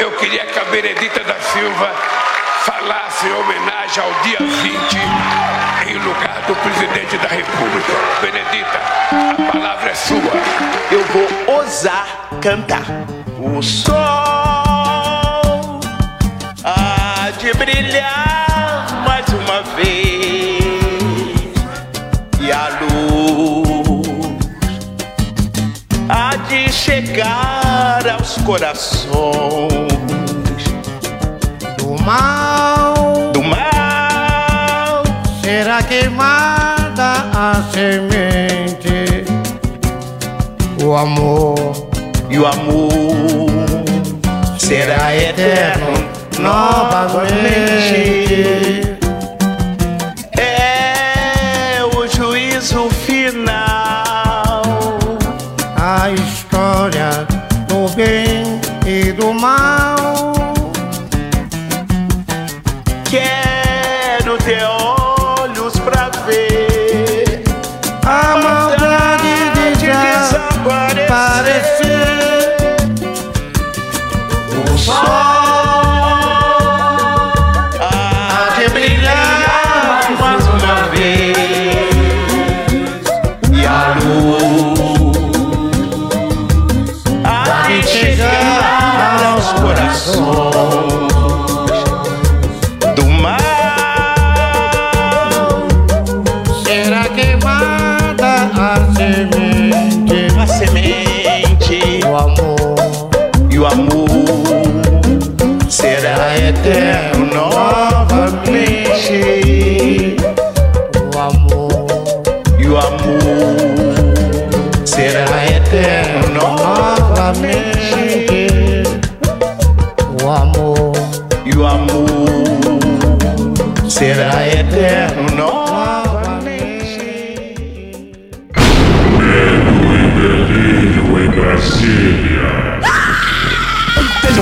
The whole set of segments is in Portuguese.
eu queria que a Benedita da Silva falasse em homenagem ao dia 20 em lugar do presidente da República. Benedita, a palavra é sua. Eu vou ousar cantar. O sol há de brilhar mais uma vez e a luz há de chegar aos corações mal, do mal. Será queimada a semente, o amor. E o amor será eterno novamente.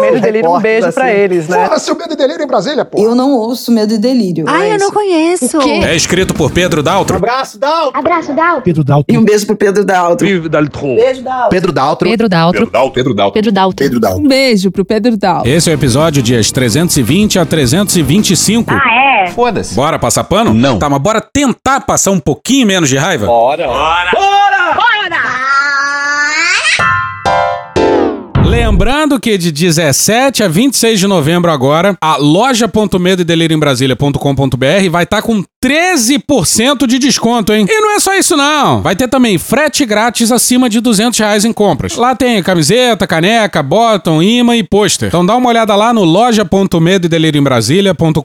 Medo e delírio, um beijo pra eles, né? Porra, seu medo e delírio em Brasília, pô. Eu não ouço medo e delírio. Ai, eu não conheço. é escrito por Pedro Daltro. Abraço, Dal. Abraço, Dal. Pedro Dalton. E um beijo pro Pedro Daltro. Vive Daltron. Beijo, Daltro. Pedro Daltro. Pedro Daltro. Pedro Dalton. Pedro Dalton. Pedro Daltro. Pedro Daltro. Um beijo pro Pedro Daltro. Esse é o episódio dias 320 a 325. Ah, é? Foda-se. Bora passar pano? Não. Tá, mas bora tentar passar um pouquinho menos de raiva? Lembrando que de 17 a 26 de novembro agora, a loja.medo e delírio em Brasília.com.br vai estar com 13% de desconto, hein? E não é só isso não. Vai ter também frete grátis acima de 200 reais em compras. Lá tem camiseta, caneca, bottom, imã e pôster. Então dá uma olhada lá no loja.medo e delírio em Brasília.com.br.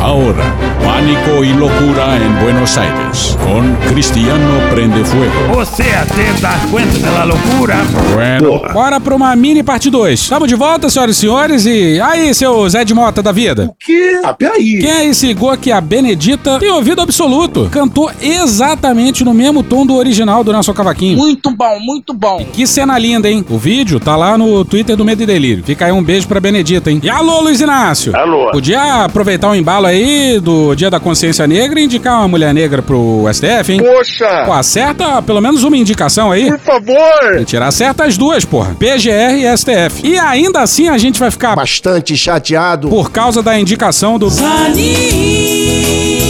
Ahora, pánico y locura en Buenos Aires, con Cristiano Prende Fuego. Você até dá conta da loucura? Bueno. Bora pra uma mini parte 2. Estamos de volta, senhoras e senhores, e aí, seu Zé de Mota da vida? Que? Ah, peraí. Quem é esse Igor que a Benedita tem ouvido absoluto? Cantou exatamente no mesmo tom do original do nosso cavaquinho. Muito bom, muito bom. Que cena linda, hein? O vídeo tá lá no Twitter do Medo e Delírio. Fica aí um beijo pra Benedita, hein? E alô, Luiz Inácio? Alô. Podia aproveitar o embalo aí do Dia da Consciência Negra e indicar uma mulher negra pro STF, hein? Poxa! Pô, acerta pelo menos uma indicação aí. Por favor! Tem que tirar certo as duas, porra. PGR e STF. E ainda assim a gente vai ficar Bastante chateado. por causa da indicação do.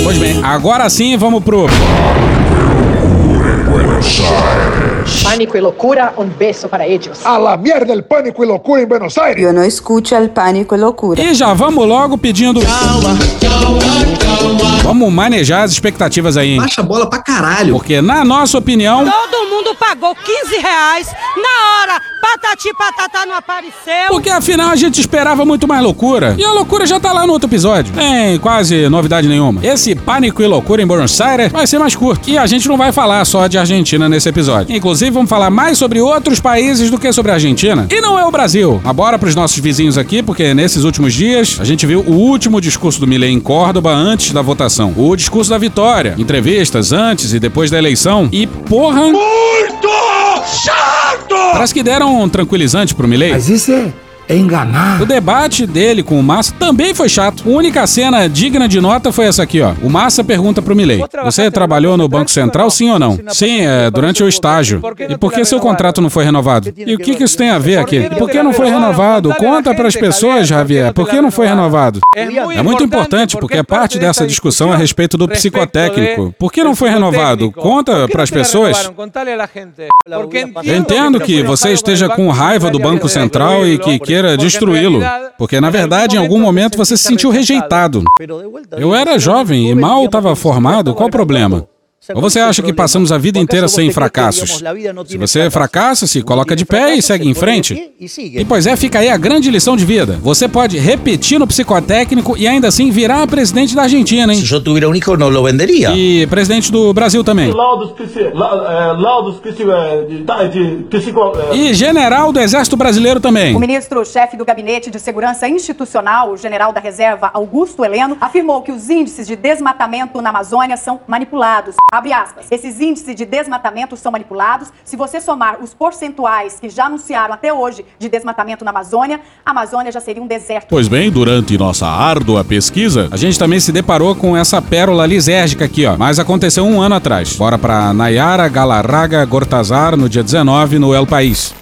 Pois bem, agora sim vamos pro. Pánico e loucura, um beijo para eles. A la mierda el pánico y locura en Buenos Aires. Eu não escute al pânico e loucura. E já vamos logo pedindo. Vamos manejar as expectativas aí, hein? Baixa a bola pra caralho. Porque, na nossa opinião, Todo mundo pagou 15 reais na hora Patati patatá não apareceu. Porque afinal a gente esperava muito mais loucura. E a loucura já tá lá no outro episódio. Tem quase novidade nenhuma. Esse Pânico e Loucura em Buenos Aires vai ser mais curto. E a gente não vai falar só de Argentina nesse episódio. Inclusive, vamos falar mais sobre outros países do que sobre a Argentina. E não é o Brasil. Mas bora pros nossos vizinhos aqui, porque nesses últimos dias a gente viu o último discurso do Milei em Córdoba antes da votação. O discurso da vitória. Entrevistas antes e depois da eleição. E porra. Muito chato! Parece que deram um tranquilizante pro Milei. Mas isso é, é enganar. O debate dele com o Massa também foi chato. A única cena digna de nota foi essa aqui, ó. O Massa pergunta pro Milei: Você trabalhou no Banco Central, sim ou não? Sim, é, durante o estágio. E por que seu contrato não foi renovado? E o que, que isso tem a ver aqui? E por que não foi renovado? Conta pras pessoas, Javier, por que não foi renovado? É muito importante, porque é parte dessa discussão a respeito do psicotécnico. Por que não foi renovado? Conta pras pessoas. Eu entendo que você esteja com raiva do Banco Central e que queira destruí-lo, porque na verdade em algum momento você se sentiu rejeitado. Eu era jovem e mal estava formado, qual o problema? Ou você acha que passamos a vida inteira sem fracassos? Se você fracassa, se coloca de pé e segue em frente. E pois é, fica aí a grande lição de vida. Você pode repetir no psicotécnico e ainda assim virar presidente da Argentina, hein? Si yo tuviera un hijo no lo vendería. E presidente do Brasil também. E general do Exército Brasileiro também. O ministro-chefe do Gabinete de Segurança Institucional, o general da reserva Augusto Heleno, afirmou que os índices de desmatamento na Amazônia são manipulados. Abre aspas. Esses índices de desmatamento são manipulados. Se você somar os percentuais que já anunciaram até hoje de desmatamento na Amazônia, a Amazônia já seria um deserto. Pois bem, durante nossa árdua pesquisa, a gente também se deparou com essa pérola lisérgica aqui, ó. Mas aconteceu um ano atrás. Bora pra Nayara Galarraga Gortazar no dia 19 no El País.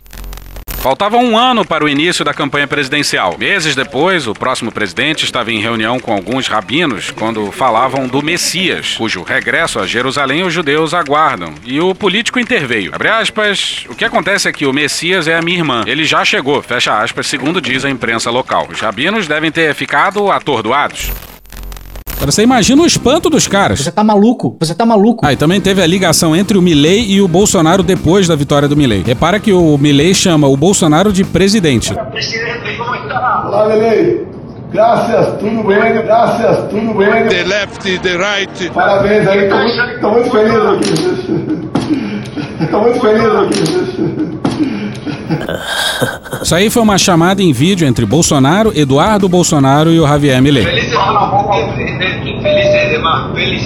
Faltava um ano para o início da campanha presidencial. Meses depois, o próximo presidente estava em reunião com alguns rabinos quando falavam do Messias, cujo regresso a Jerusalém os judeus aguardam. E o político interveio. Abre aspas, o que acontece é que o Messias é a minha irmã. Ele já chegou, fecha aspas, segundo diz a imprensa local. Os rabinos devem ter ficado atordoados. Agora você imagina o espanto dos caras. Você tá maluco? Você tá maluco? Ah, e também teve a ligação entre o Milley e o Bolsonaro depois da vitória do Milley. Repara que o Milley chama o Bolsonaro de presidente. Olá, Lelei. Graças, tudo bem? Graças, tudo bem? The left, the right. Parabéns aí, tô, muito- tô muito feliz aqui. Tô muito feliz aqui. Isso aí foi uma chamada em vídeo entre Bolsonaro, Eduardo Bolsonaro e o Javier Milley.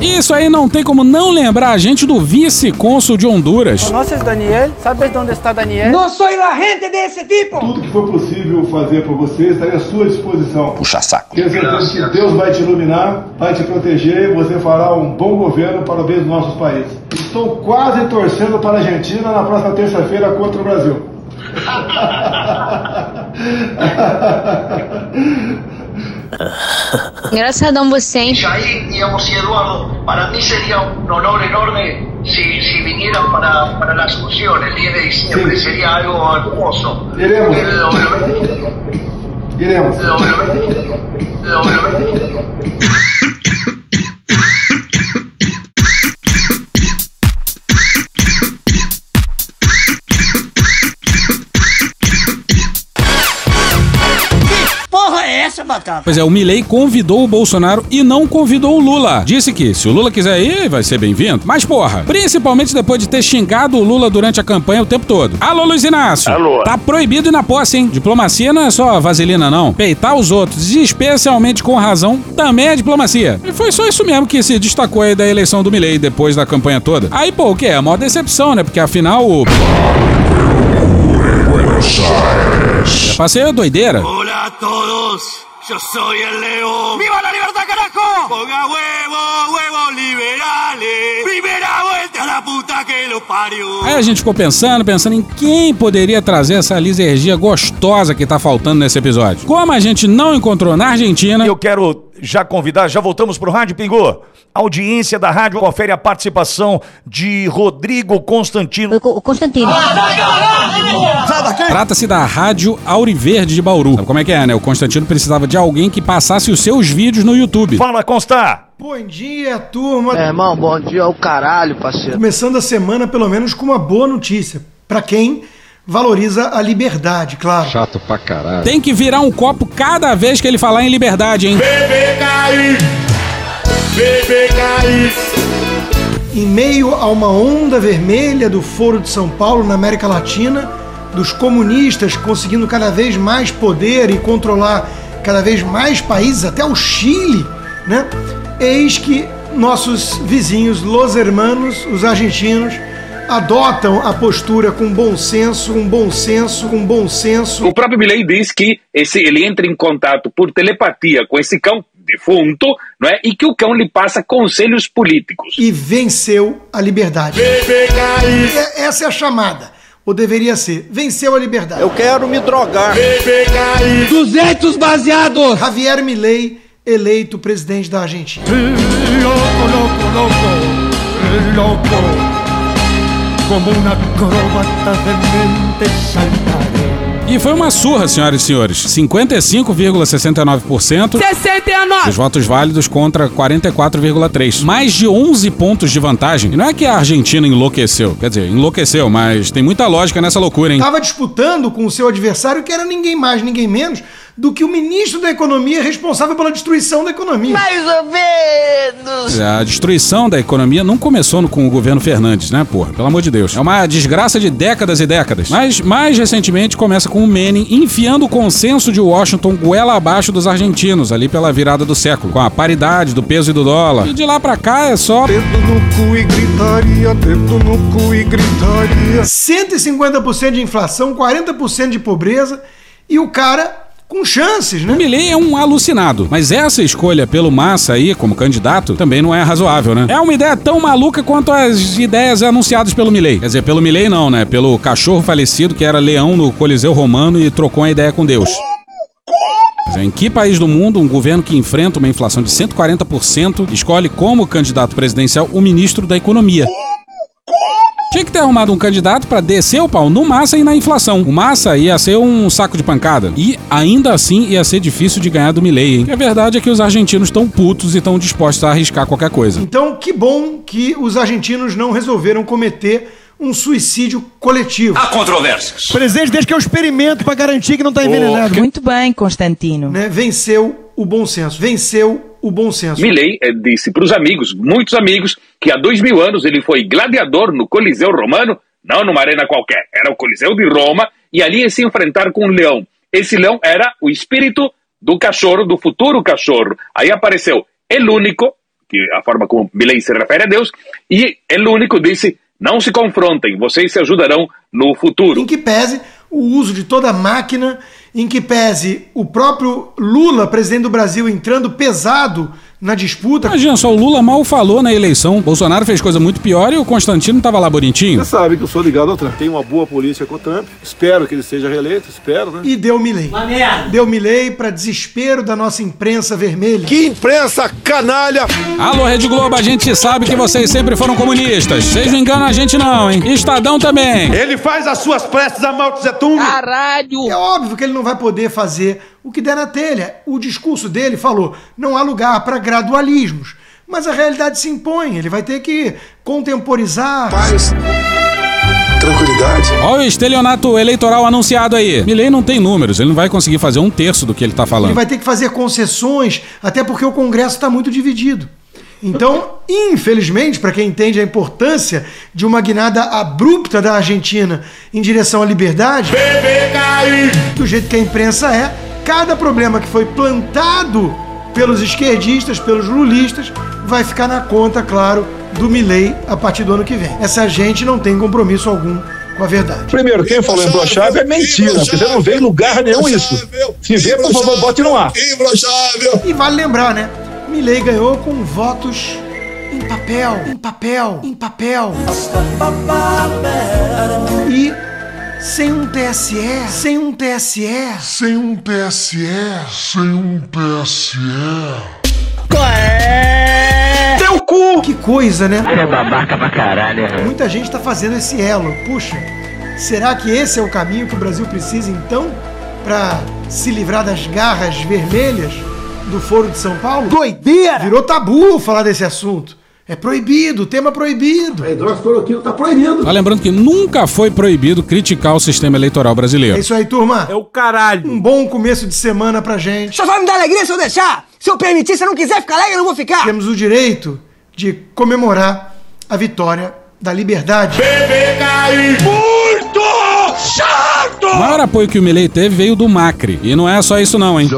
Isso aí não tem como não lembrar a gente do vice-cônsul de Honduras. ¿Conoces Daniel? ¿Sabes dónde está Daniel? No soy la gente de ese tipo. Tudo que for possível fazer por você está à sua disposição. Puxa saco. Tenho certeza que Deus vai te iluminar, vai te proteger e você fará um bom governo para o bem dos nossos países. Estou quase torcendo para a Argentina na próxima terça-feira contra o Brasil. Gracias a don Vicente. Y ahí, digamos, y Eduardo, para mí sería un honor enorme si, si vinieran para, para la Asunción el 10 de diciembre. Sería algo hermoso. Iremos. Iremos. Batata? Pois é, o Milley convidou o Bolsonaro e não convidou o Lula. Disse que se o Lula quiser ir, vai ser bem-vindo. Mas porra, principalmente depois de ter xingado o Lula durante a campanha o tempo todo. Alô, Luiz Inácio. Alô. Tá proibido ir na posse, hein? Diplomacia não é só vaselina, não. Peitar os outros, e especialmente com razão, também é diplomacia. E foi só isso mesmo que se destacou aí da eleição do Milley depois da campanha toda. Aí, pô, o que? É a maior decepção, né? Porque afinal o... É pra ser doideira. Hola a todos, yo soy el León. ¡Viva la libertad, carajo! Ponga huevo, huevos liberales. Primera vuelta a la puta que lo parió. Aí a gente ficou pensando, pensando em quem poderia trazer essa lisergia gostosa que tá faltando nesse episódio. Como a gente não encontrou na Argentina. Eu quero já convidar, já voltamos pro Rádio Pingô. Audiência da rádio confere a participação de Rodrigo Constantino. Constantino. Trata-se da Rádio Auriverde de Bauru. Sabe como é que é, né? O Constantino precisava de alguém que passasse os seus vídeos no YouTube. Fala, Consta! Bom dia, turma. É, irmão, bom dia ao caralho, parceiro. Começando a semana, pelo menos, com uma boa notícia. Pra quem valoriza a liberdade, claro. Chato pra caralho. Tem que virar um copo cada vez que ele falar em liberdade, hein? Em meio a uma onda vermelha do Foro de São Paulo na América Latina, dos comunistas conseguindo cada vez mais poder e controlar cada vez mais países, até o Chile, né? Eis que nossos vizinhos, los hermanos, os argentinos, adotam a postura com bom senso, com bom senso, com bom senso. O próprio Milley diz que esse, ele entra em contato por telepatia com esse cão defunto, não é? E que o cão lhe passa conselhos políticos. E venceu a liberdade. E Essa é a chamada. Ou deveria ser, venceu a liberdade. Eu quero me drogar. 200 baseados! Javier Milei, eleito presidente da Argentina. Loco, loco, loco, loco. Como una acróbata de mente saltaré. E foi uma surra, senhoras e senhores. 55,69%. 69. Os votos válidos contra 44,3. Mais de 11 pontos de vantagem. E não é que a Argentina enlouqueceu. Quer dizer, enlouqueceu, mas tem muita lógica nessa loucura, hein? Estava disputando com o seu adversário, que era ninguém mais, ninguém menos do que o ministro da Economia responsável pela destruição da economia. Mais ou menos. A destruição da economia não começou com o governo Fernandes, né, porra? Pelo amor de Deus. É uma desgraça de décadas e décadas. Mas mais recentemente começa com o Menem enfiando o consenso de Washington goela abaixo dos argentinos, ali pela virada do século, com a paridade do peso e do dólar. E de lá pra cá é só. Dedo no cu e gritaria, dedo no cu e gritaria. 150% de inflação, 40% de pobreza e o cara com chances, né? O Milley é um alucinado, mas essa escolha pelo Massa aí como candidato também não é razoável, né? É uma ideia tão maluca quanto as ideias anunciadas pelo Milley. Quer dizer, pelo Milley não, né? Pelo cachorro falecido que era leão no Coliseu Romano e trocou a ideia com Deus. Quer dizer, Em que país do mundo um governo que enfrenta uma inflação de 140% escolhe como candidato presidencial o ministro da Economia? Tinha que ter arrumado um candidato pra descer o pau no Massa e na inflação. O Massa ia ser um saco de pancada. E ainda assim ia ser difícil de ganhar do Milley, hein? E a verdade é que os argentinos estão putos e estão dispostos a arriscar qualquer coisa. Então, que bom que os argentinos não resolveram cometer um suicídio coletivo. Há controvérsias. Presidente, desde que eu experimento para garantir que não está envenenado. Muito bem, Constantino. Né? Venceu o bom senso. Venceu o bom senso. Milley eh, disse para os amigos, muitos amigos, que há dois mil anos ele foi gladiador no Coliseu Romano, não numa arena qualquer, era o Coliseu de Roma, e ali ia se enfrentar com um leão. Esse leão era o espírito do cachorro, do futuro cachorro. Aí apareceu El Único, que é a forma como Milley se refere a Deus, e El Único disse, não se confrontem, vocês se ajudarão no futuro. Em que pese o uso de toda a máquina, em que pese o próprio Lula, presidente do Brasil, entrando pesado na disputa. Imagina só, o Lula mal falou na eleição. Bolsonaro fez coisa muito pior e o Constantino tava lá bonitinho. Você sabe que eu sou ligado ao Trump. Tenho uma boa polícia com o Trump. Espero que ele seja reeleito, espero, né? E deu Milley. Uma merda. Deu Milley para desespero da nossa imprensa vermelha. Que imprensa canalha! Alô, Rede Globo, a gente sabe que vocês sempre foram comunistas. Vocês não enganam a gente não, hein? Estadão também. Ele faz as suas preces a Mao Tse Tung. Caralho! É óbvio que ele não vai poder fazer o que der na telha. O discurso dele falou: não há lugar para gradualismos. Mas a realidade se impõe, ele vai ter que contemporizar. Paz. Tranquilidade. Olha o estelionato eleitoral anunciado aí. Milley não tem números, ele não vai conseguir fazer um terço do que ele tá Ele falando. vai ter que fazer concessões, até porque o Congresso está muito dividido. Então, infelizmente, para quem entende a importância de uma guinada abrupta da Argentina em direção à liberdade, do jeito que a imprensa é, cada problema que foi plantado pelos esquerdistas, pelos lulistas, vai ficar na conta, claro, do Milley a partir do ano que vem. Essa gente não tem compromisso algum com a verdade. Primeiro, quem falou em chave é mentira, porque você não vê em lugar nenhum isso. Se vê, por favor, bote no ar. E vale lembrar, né? Milley ganhou com votos em papel, em papel, em papel. E sem um TSE, sem um TSE, Sem um TSE, sem um TSE. Teu cu! Que coisa, né? É babaca pra caralho. Muita gente tá fazendo esse elo. Puxa, será que esse é o caminho que o Brasil precisa então para se livrar das garras vermelhas do Foro de São Paulo? Doideira! Virou tabu falar desse assunto. É proibido, tema proibido. A hidroxicloroquina tá proibido. Tá lembrando que nunca foi proibido criticar o sistema eleitoral brasileiro. É isso aí, turma. É o caralho. Um bom começo de semana pra gente. Só vai me dar alegria se eu deixar. Se eu permitir, se eu não quiser ficar alegre, eu não vou ficar. Temos o direito de comemorar a vitória da liberdade. Bebê cair muito O maior apoio que o Milley teve veio do Macri. E não é só isso não, hein?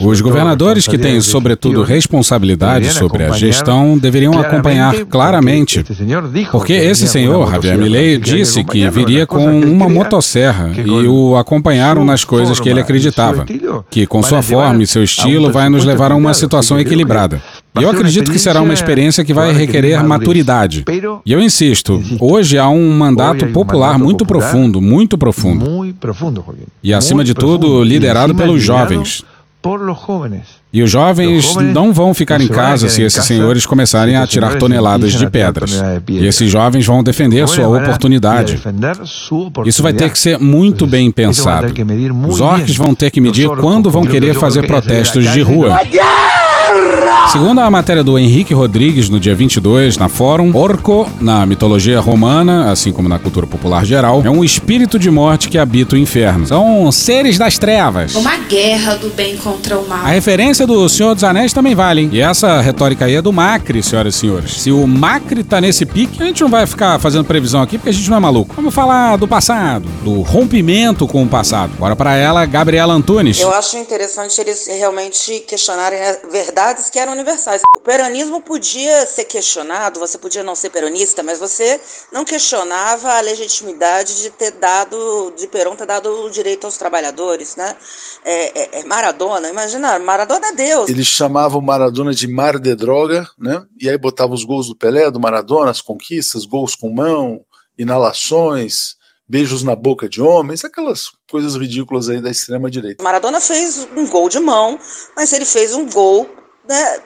Os governadores que têm, sobretudo, responsabilidade sobre a gestão deveriam acompanhar claramente. Porque esse senhor, Javier Milley, disse que viria com uma motosserra e o acompanharam nas coisas que ele acreditava. Que com sua forma e seu estilo vai nos levar a uma situação equilibrada. Eu acredito que será uma experiência que vai requerer maturidade. E eu insisto, hoje há um mandato popular muito profundo, muito profundo. E acima de tudo, liderado pelos jovens. E os jovens não vão ficar em casa se esses senhores começarem a tirar toneladas de pedras. E esses jovens vão defender sua oportunidade. Isso vai ter que ser muito bem pensado. Os orcs vão ter que medir quando vão querer fazer protestos de rua. Segundo a matéria do Henrique Rodrigues no dia 22 na Fórum, Orco, na mitologia romana, assim como na cultura popular geral, é um espírito de morte que habita o inferno. São seres das trevas. Uma guerra do bem contra o mal. A referência do Senhor dos Anéis também vale, hein? E essa retórica aí é do Macri, senhoras e senhores. Se o Macri tá nesse pique, a gente não vai ficar fazendo previsão aqui porque a gente não é maluco. Vamos falar do passado, do rompimento com o passado. Bora para ela, Gabriela Antunes. Eu acho interessante eles realmente questionarem né, verdades que eram universais. O peronismo podia ser questionado, você podia não ser peronista, mas você não questionava a legitimidade de ter dado, de Perón ter dado o direito aos trabalhadores, né? É, é, é Maradona, imagina, Maradona é Deus. Eles chamavam Maradona de mar de droga, né? E aí botavam os gols do Pelé, do Maradona, as conquistas, gols com mão, inalações, beijos na boca de homens, aquelas coisas ridículas aí da extrema direita. Maradona fez um gol de mão, mas ele fez um gol né,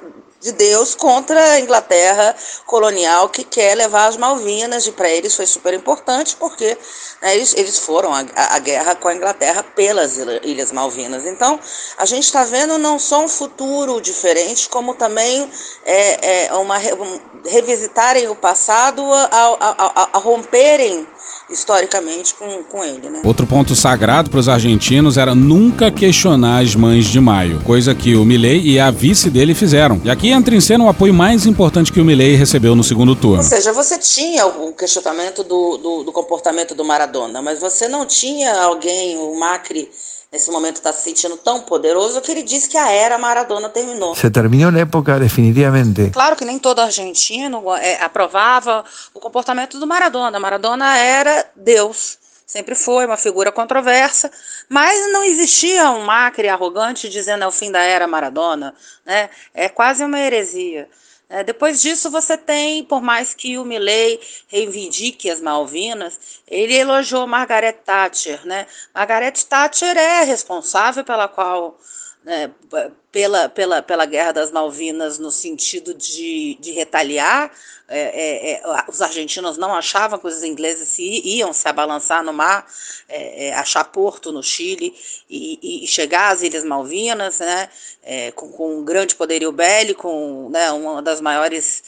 de Deus contra a Inglaterra colonial que quer levar as Malvinas, e para eles foi super importante porque né, eles, eles foram à, guerra com a Inglaterra pelas Ilhas Malvinas. Então, a gente está vendo não só um futuro diferente, como também é, é uma, um, revisitarem o passado a, a, a, a romperem historicamente com, com ele. Né? Outro ponto sagrado para os argentinos era nunca questionar as mães de Maio, coisa que o Milley e a vice dele fizeram. E aqui entra em cena o apoio mais importante que o Milley recebeu no segundo turno. Ou seja, você tinha o questionamento do, do, do comportamento do Maradona, mas você não tinha alguém, o Macri, nesse momento está se sentindo tão poderoso que ele disse que a era Maradona terminou. Se terminou a época definitivamente. Claro que nem todo argentino é, aprovava o comportamento do Maradona. Maradona era Deus. Sempre foi uma figura controversa, mas não existia um Macri arrogante dizendo é o fim da era Maradona. Né? É quase uma heresia. É, depois disso, você tem, por mais que o Milley reivindique as Malvinas, ele elogiou Margaret Thatcher. Né? Margaret Thatcher é responsável pela qual né, pela, pela, pela Guerra das Malvinas no sentido de, de retaliar. É, é, é, os argentinos não achavam que os ingleses se, iam se abalançar no mar, é, é, achar porto no Chile e, e, chegar às Ilhas Malvinas, né, é, com, com, um grande poderio bélico, né, uma das maiores,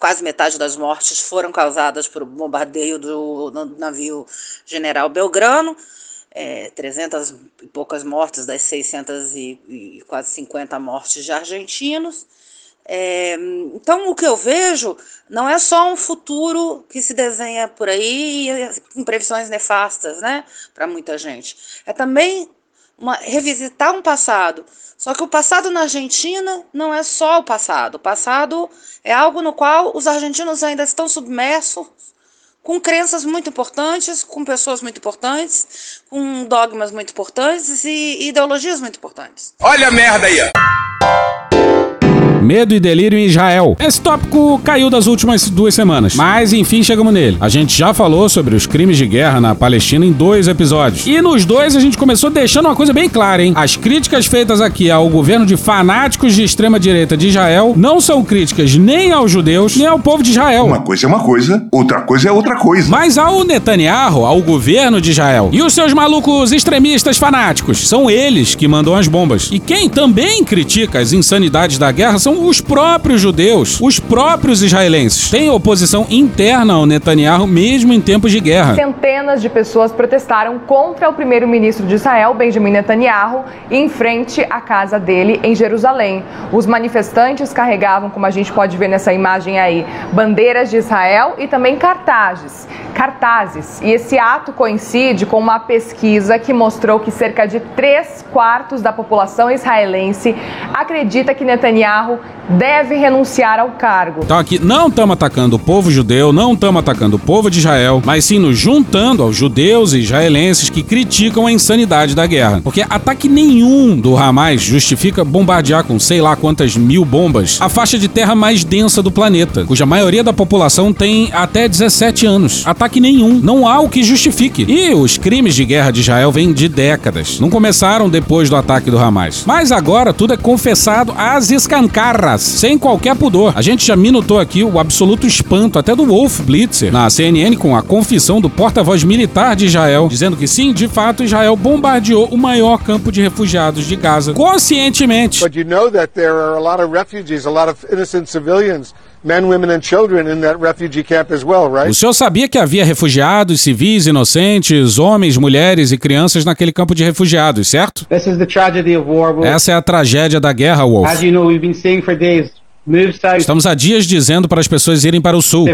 quase metade das mortes foram causadas por bombardeio do navio General Belgrano é, 300 e poucas mortes das 600 e, e quase 50 mortes de argentinos. É, então, o que eu vejo não é só um futuro que se desenha por aí com previsões nefastas, né, para muita gente. É também uma, revisitar um passado. Só que o passado na Argentina não é só o passado. O passado é algo no qual os argentinos ainda estão submersos com crenças muito importantes, com pessoas muito importantes, com dogmas muito importantes e ideologias muito importantes. Olha a merda aí, ó. Medo e delírio em Israel. Esse tópico caiu das últimas duas semanas, mas enfim chegamos nele. A gente já falou sobre os crimes de guerra na Palestina em dois episódios. E nos dois a gente começou deixando uma coisa bem clara, hein? As críticas feitas aqui ao governo de fanáticos de extrema direita de Israel não são críticas nem aos judeus, nem ao povo de Israel. Uma coisa é uma coisa, outra coisa é outra coisa. Mas ao Netanyahu, ao governo de Israel e os seus malucos extremistas fanáticos, são eles que mandam as bombas. E quem também critica as insanidades da guerra são são os próprios judeus, os próprios israelenses. Tem oposição interna ao Netanyahu mesmo em tempos de guerra. Centenas de pessoas protestaram contra o primeiro-ministro de Israel, Benjamin Netanyahu, em frente à casa dele em Jerusalém. Os manifestantes carregavam, como a gente pode ver nessa imagem aí, bandeiras de Israel e também cartazes. Cartazes. E esse ato coincide com uma pesquisa que mostrou que cerca de três quartos da população israelense acredita que Netanyahu deve renunciar ao cargo. Então aqui não estamos atacando o povo judeu, não estamos atacando o povo de Israel, mas sim nos juntando aos judeus e israelenses que criticam a insanidade da guerra. Porque ataque nenhum do Hamas justifica bombardear com sei lá quantas mil bombas a faixa de terra mais densa do planeta, cuja maioria da população tem até 17 anos. Ataque nenhum, não há o que justifique. E os crimes de guerra de Israel vêm de décadas. Não começaram depois do ataque do Hamas. Mas agora tudo é confessado às escancarras, sem qualquer pudor. A gente já minutou aqui o absoluto espanto até do Wolf Blitzer na CNN com a confissão do porta-voz militar de Israel, dizendo que sim, de fato, Israel bombardeou o maior campo de refugiados de Gaza, conscientemente. But you know that there are a lot of refugees, a lot of innocent civilians, men, women and children in that refugee camp as well, right? O senhor sabia que havia refugiados, civis, inocentes, homens, mulheres e crianças naquele campo de refugiados, certo? This is the tragedy of war. Wolf. Essa é a tragédia da guerra, Wolf. Estamos há dias dizendo para as pessoas irem para o sul.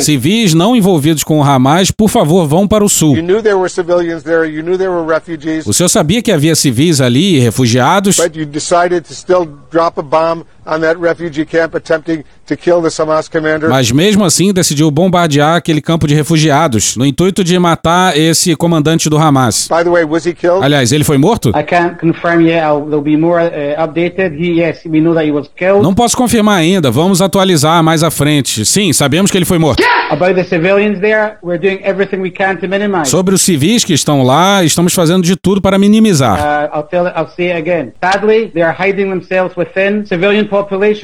Civis não envolvidos com o Hamas, por favor, vão para o sul. You knew there were civilians there, you knew there were refugees, O senhor sabia que havia civis ali refugiados? Mas mesmo assim decidiu bombardear aquele campo de refugiados, no intuito de matar esse comandante do Hamas. By the way, was he killed? Aliás, ele foi morto? I can't confirm yet. I'll, there'll be more uh, updated. He, yes, we know that he was killed. Não posso confirmar ainda, vamos atualizar mais à frente. Sim, sabemos que ele foi morto. About the civilians there, we're doing everything we can to minimize. Sobre os civis que estão lá, estamos fazendo de tudo para minimizar. Uh, I'll tell I'll say it again. Sadly, they are hiding themselves within civilian population.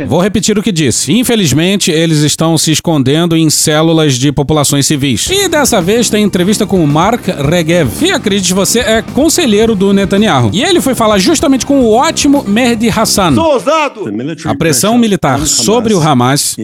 Vou repetir o que disse. Infelizmente, eles estão se escondendo em células de populações civis. E dessa vez tem entrevista com o Mark Regev, que acredite você é conselheiro do Netanyahu. E ele foi falar justamente com o ótimo Mehdi Hassan. Sou ousado! A pressão militar sobre o Hamas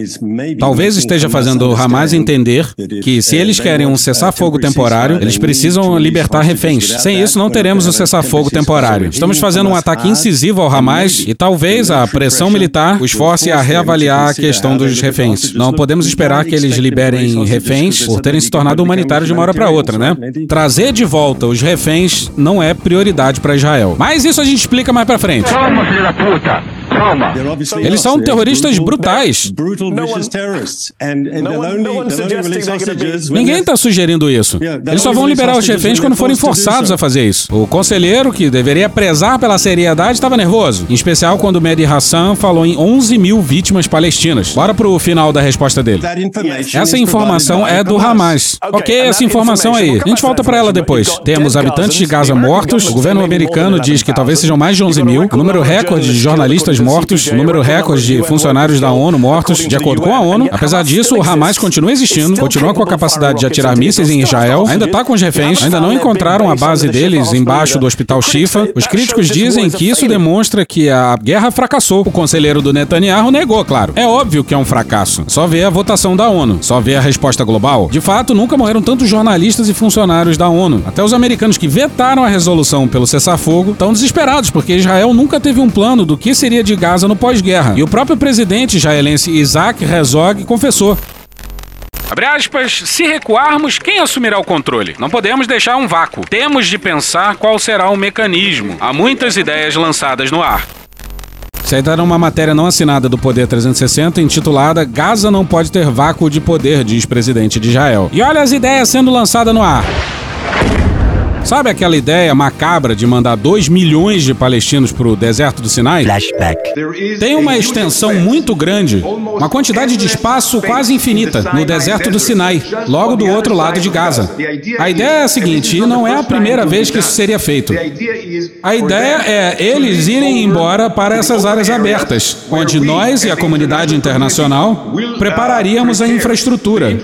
talvez esteja fazendo o Hamas entender que se eles querem um cessar-fogo temporário, eles precisam libertar reféns. Sem isso, não teremos um cessar-fogo temporário. Estamos fazendo um ataque incisivo ao Hamas e talvez a pressão militar os force a reavaliar a questão dos reféns. Não podemos esperar que eles liberem reféns por terem se tornado humanitários de uma hora para outra, né? Trazer de volta os reféns não é prioridade para Israel. Mas isso a gente explica mais para frente. Toma, filho da puta! Eles são terroristas brutais. Ninguém está sugerindo isso. Eles só vão liberar os reféns quando forem forçados a fazer isso. O conselheiro, que deveria prezar pela seriedade, estava nervoso. Em especial quando o Mehdi Hassan falou em 11 mil vítimas palestinas. Bora pro final da resposta dele. Essa informação é do Hamas. Ok, essa informação aí. A gente volta para ela depois. Temos habitantes de Gaza mortos. O governo americano diz que talvez sejam mais de 11 mil. O número recorde de jornalistas mortos. Número recorde de funcionários da ONU mortos. De acordo com a ONU, apesar disso, o Hamas continua existindo, continua com a capacidade de atirar mísseis em Israel, ainda tá com os reféns, ainda não encontraram a base deles embaixo do hospital Shifa. Os críticos dizem que isso demonstra que a guerra fracassou. O conselheiro do Netanyahu negou, claro. É óbvio que é um fracasso. Só vê a votação da ONU, só vê a resposta global. De fato, nunca morreram tantos jornalistas e funcionários da ONU. Até os americanos que vetaram a resolução pelo cessar-fogo estão desesperados, porque Israel nunca teve um plano do que seria de Gaza no pós-guerra. E o próprio presidente israelense Isaac Herzog confessou. Abre aspas, se recuarmos, quem assumirá o controle? Não podemos deixar um vácuo. Temos de pensar qual será o mecanismo. Há muitas ideias lançadas no ar. Aí tá numa matéria não assinada do Poder 360 intitulada Gaza não pode ter vácuo de poder, diz presidente de Israel. E olha as ideias sendo lançadas no ar. Sabe aquela ideia macabra de mandar 2 milhões de palestinos para o deserto do Sinai? Flashback. Tem uma extensão muito grande, uma quantidade de espaço quase infinita no deserto do Sinai, logo do outro lado de Gaza. A ideia é a seguinte, e não é a primeira vez que isso seria feito. A ideia é eles irem embora para essas áreas abertas, onde nós e a comunidade internacional prepararíamos a infraestrutura.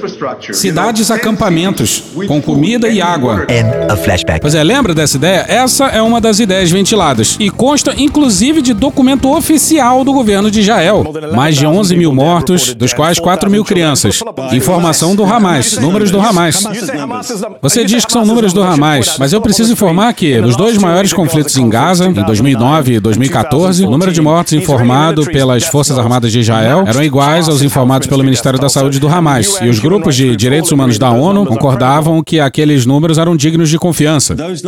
Cidades acampamentos, com comida e água. Pois é, lembra dessa ideia? Essa é uma das ideias ventiladas. E consta, inclusive, de documento oficial do governo de Israel. Mais de 11 mil mortos, dos quais 4 mil crianças. Informação do Hamas, números do Hamas. Você diz que são números do Hamas, mas eu preciso informar que, nos dois maiores conflitos em Gaza, em 2009 e 2014, o número de mortos informado pelas Forças Armadas de Israel eram iguais aos informados pelo Ministério da Saúde do Hamas. E os grupos de direitos humanos da ONU concordavam que aqueles números eram dignos de confiança.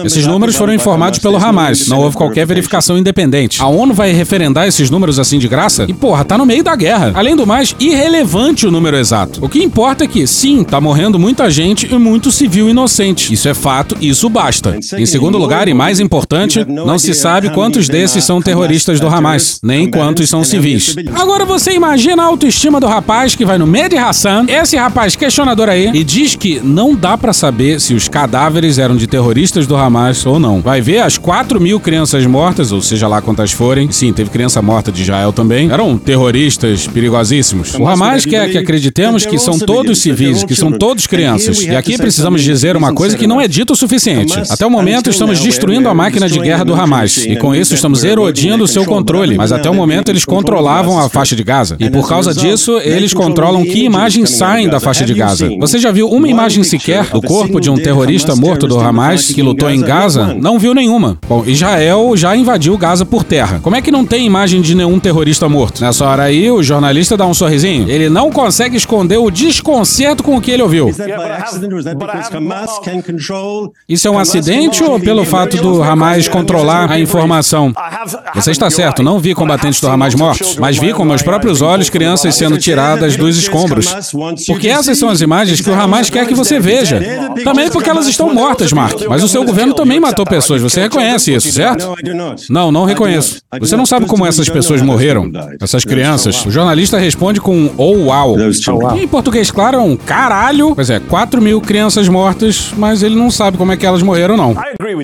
Esses números foram informados pelo Hamas, não houve qualquer verificação independente. A ONU vai referendar esses números assim de graça? E porra, tá no meio da guerra. Além do mais, irrelevante o número exato. O que importa é que, sim, tá morrendo muita gente e muito civil inocente. Isso é fato, isso basta. Em segundo lugar, e mais importante, não se sabe quantos desses são terroristas do Hamas, nem quantos são civis. Agora você imagina a autoestima do rapaz que vai no meio de Hassan, esse rapaz questionador aí, e diz que não dá pra saber se os cadáveres eram de terroristas do Hamas ou não. Vai ver as 4 mil crianças mortas, ou seja lá quantas forem. Sim, teve criança morta de Israel também. Eram terroristas perigosíssimos. O Hamas quer que acreditemos que são todos civis, que são todos crianças. E aqui precisamos dizer uma coisa que não é dito o suficiente. Até o momento estamos destruindo a máquina de guerra do Hamas. E com isso estamos erodindo o seu controle. Mas até o momento eles controlavam a faixa de Gaza. E por causa disso, eles controlam que imagens saem da faixa de Gaza. Você já viu uma imagem sequer do corpo de um terrorista morto do Hamas que lutou em Gaza? Não viu nenhuma. Bom, Israel já invadiu Gaza por terra. Como é que não tem imagem de nenhum terrorista morto? Nessa hora aí, o jornalista dá um sorrisinho. Ele não consegue esconder o desconcerto com o que ele ouviu. Isso é um acidente ou pelo fato do Hamas controlar a informação? Você está certo, não vi combatentes do Hamas mortos, mas vi com meus próprios olhos crianças sendo tiradas dos escombros. Porque essas são as imagens que o Hamas quer que você veja. Também porque elas estão mortas, Mark. Mas o seu governo também matou pessoas, você reconhece isso, certo? Não, não reconheço. Você não sabe como essas pessoas morreram, essas crianças. O jornalista responde com um oh uau. E em português, claro, é um caralho. Pois é, 4 mil crianças mortas, mas ele não sabe como é que elas morreram, não.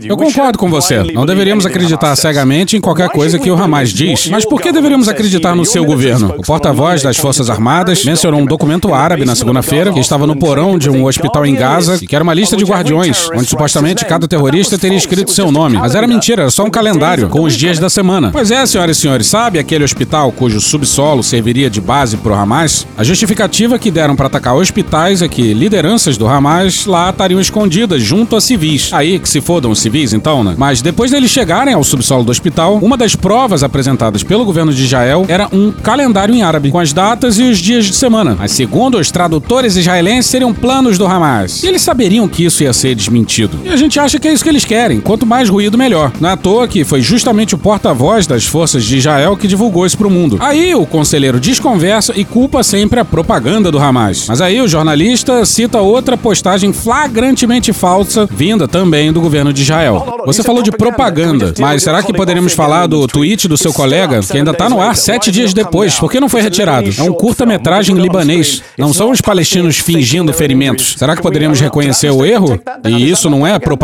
Eu concordo com você. Não deveríamos acreditar cegamente em qualquer coisa que o Hamas diz. Mas por que deveríamos acreditar no seu governo? O porta-voz das Forças Armadas mencionou um documento árabe na segunda-feira que estava no porão de um hospital em Gaza e que era uma lista de guardiões, onde supostamente cada terrorista teria escrito seu nome. Mas era mentira, era só um calendário com os dias da semana. Pois é, senhoras e senhores, sabe aquele hospital cujo subsolo serviria de base pro Hamas? A justificativa que deram para atacar hospitais é que lideranças do Hamas lá estariam escondidas junto a civis. Aí que se fodam os civis, então, né? Mas depois deles chegarem ao subsolo do hospital, uma das provas apresentadas pelo governo de Israel era um calendário em árabe, com as datas e os dias de semana. Mas segundo os tradutores israelenses, seriam planos do Hamas. E eles saberiam que isso ia ser desmentido. E a gente acha que é isso que eles querem. Quanto mais ruído, melhor. Não é à toa que foi justamente o porta-voz das forças de Israel que divulgou isso pro mundo. Aí o conselheiro desconversa e culpa sempre a propaganda do Hamas. Mas aí o jornalista cita outra postagem flagrantemente falsa, vinda também do governo de Israel. Você falou de propaganda, mas será que poderíamos falar do tweet do seu colega, que ainda tá no ar sete dias depois? Por que não foi retirado? É um curta-metragem libanês. Não são os palestinos fingindo ferimentos. Será que poderíamos reconhecer o erro? E isso não é propaganda?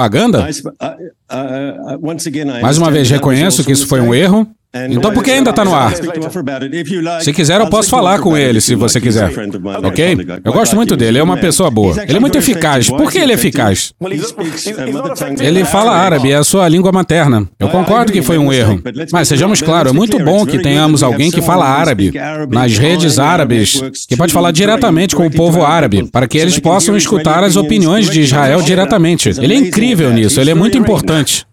Mais uma vez, reconheço que isso foi um erro. Então por que ainda tá no ar? Se quiser, eu posso falar com ele, se você quiser. Ok? Eu gosto muito dele, é uma pessoa boa. Ele é muito eficaz. Por que ele é eficaz? Ele fala árabe, é a sua língua materna. Eu concordo que foi um erro. Mas sejamos claros, é muito bom que tenhamos alguém que fala árabe nas redes árabes, que pode falar diretamente com o povo árabe, para que eles possam escutar as opiniões de Israel diretamente. Ele é incrível nisso, ele é muito importante.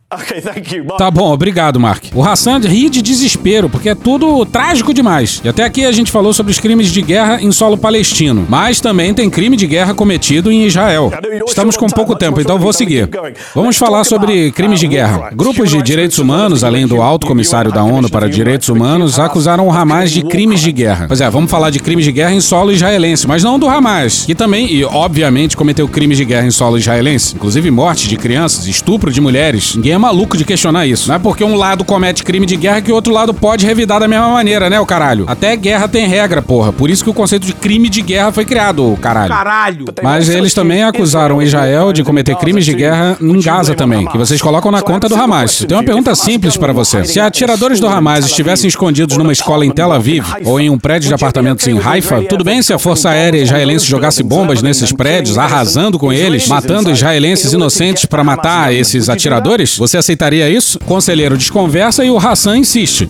Tá bom, obrigado, Mark. O Hassan ri de desespero, porque é tudo trágico demais. E até aqui a gente falou sobre os crimes de guerra em solo palestino. Mas também tem crime de guerra cometido em Israel. Estamos com pouco tempo, então vou seguir. Vamos falar sobre crimes de guerra. Grupos de direitos humanos, além do alto comissário da ONU para Direitos Humanos, acusaram o Hamas de crimes de guerra. Pois é, vamos falar de crimes de guerra em solo israelense, mas não do Hamas, que também, e obviamente, cometeu crimes de guerra em solo israelense, inclusive morte de crianças, estupro de mulheres. É maluco de questionar isso. Não é porque um lado comete crime de guerra que o outro lado pode revidar da mesma maneira, né, o caralho? Até guerra tem regra, porra. Por isso que o conceito de crime de guerra foi criado, o caralho. Caralho! Mas eles também acusaram Israel de cometer crimes de guerra em Gaza também, que vocês colocam na conta do Hamas. Eu tenho uma pergunta simples para você. Se atiradores do Hamas estivessem escondidos numa escola em Tel Aviv ou em um prédio de apartamentos em Haifa, tudo bem se a Força Aérea israelense jogasse bombas nesses prédios, arrasando com eles, matando israelenses inocentes para matar esses atiradores? Você aceitaria isso? Conselheiro desconversa e o Hassan insiste.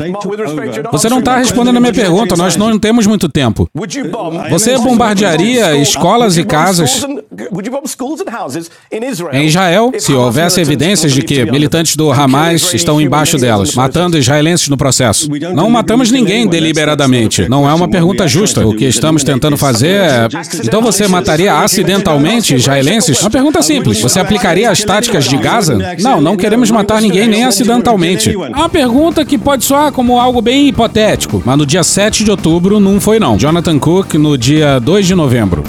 Você não está respondendo a minha pergunta, nós não temos muito tempo. Você bombardearia escolas e casas em Israel se houvesse evidências de que militantes do Hamas estão embaixo delas, matando israelenses no processo? Não matamos ninguém deliberadamente. Não é uma pergunta justa. O que estamos tentando fazer é. Então você mataria acidentalmente israelenses? Uma pergunta simples. Você aplicaria as táticas de Gaza? Não, não queremos matar ninguém nem acidentalmente. É uma pergunta que pode soar como algo bem hipotético, mas no dia 7 de outubro não foi não. Jonathan Cook no dia 2 de novembro.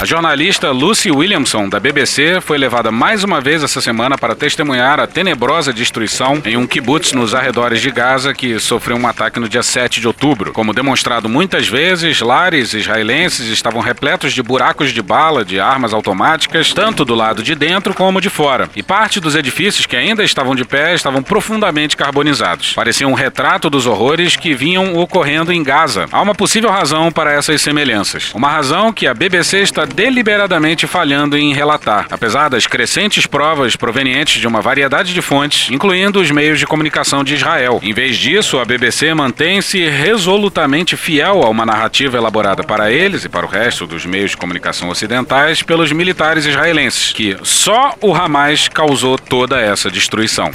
A jornalista Lucy Williamson, da BBC, foi levada mais uma vez essa semana para testemunhar a tenebrosa destruição em um kibbutz nos arredores de Gaza que sofreu um ataque no dia 7 de outubro. Como demonstrado muitas vezes, lares israelenses estavam repletos de buracos de bala de armas automáticas, tanto do lado de dentro como de fora. E parte dos edifícios que ainda estavam de pé estavam profundamente carbonizados. Parecia um retrato dos horrores que vinham ocorrendo em Gaza. Há uma possível razão para essas semelhanças. Uma razão que a BBC está deliberadamente falhando em relatar, apesar das crescentes provas provenientes de uma variedade de fontes, incluindo os meios de comunicação de Israel. Em vez disso, a BBC mantém-se resolutamente fiel a uma narrativa elaborada para eles e para o resto dos meios de comunicação ocidentais pelos militares israelenses, que só o Hamas causou toda essa destruição.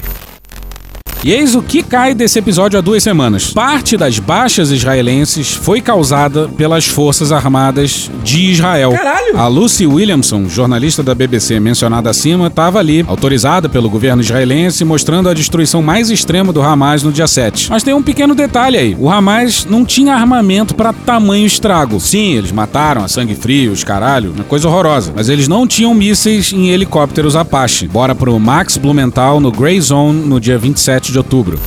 E eis o que cai desse episódio há duas semanas. Parte das baixas israelenses foi causada pelas Forças Armadas de Israel. Caralho! A Lucy Williamson, jornalista da BBC mencionada acima, estava ali, autorizada pelo governo israelense, mostrando a destruição mais extrema do Hamas no dia 7. Mas tem um pequeno detalhe aí: o Hamas não tinha armamento para tamanho estrago. Sim, eles mataram a sangue frio, os caralho, uma coisa horrorosa. Mas eles não tinham mísseis em helicópteros Apache. Bora pro Max Blumenthal no Grey Zone no dia 27 de outubro.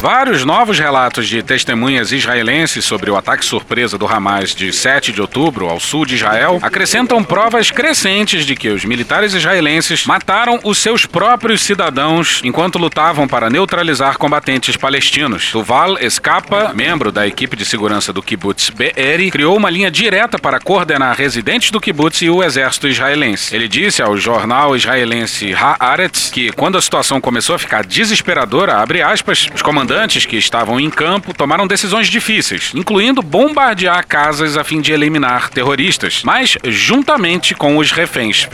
Vários novos relatos de testemunhas israelenses sobre o ataque surpresa do Hamas de 7 de outubro ao sul de Israel acrescentam provas crescentes de que os militares israelenses mataram os seus próprios cidadãos enquanto lutavam para neutralizar combatentes palestinos. Tuval Escapa, membro da equipe de segurança do kibbutz Be'eri, criou uma linha direta para coordenar residentes do kibbutz e o exército israelense. Ele disse ao jornal israelense Haaretz que quando a situação começou a ficar desesperadora, abre aspas, os comandantes comandantes que estavam em campo tomaram decisões difíceis, incluindo bombardear casas a fim de eliminar terroristas, mas juntamente com os reféns.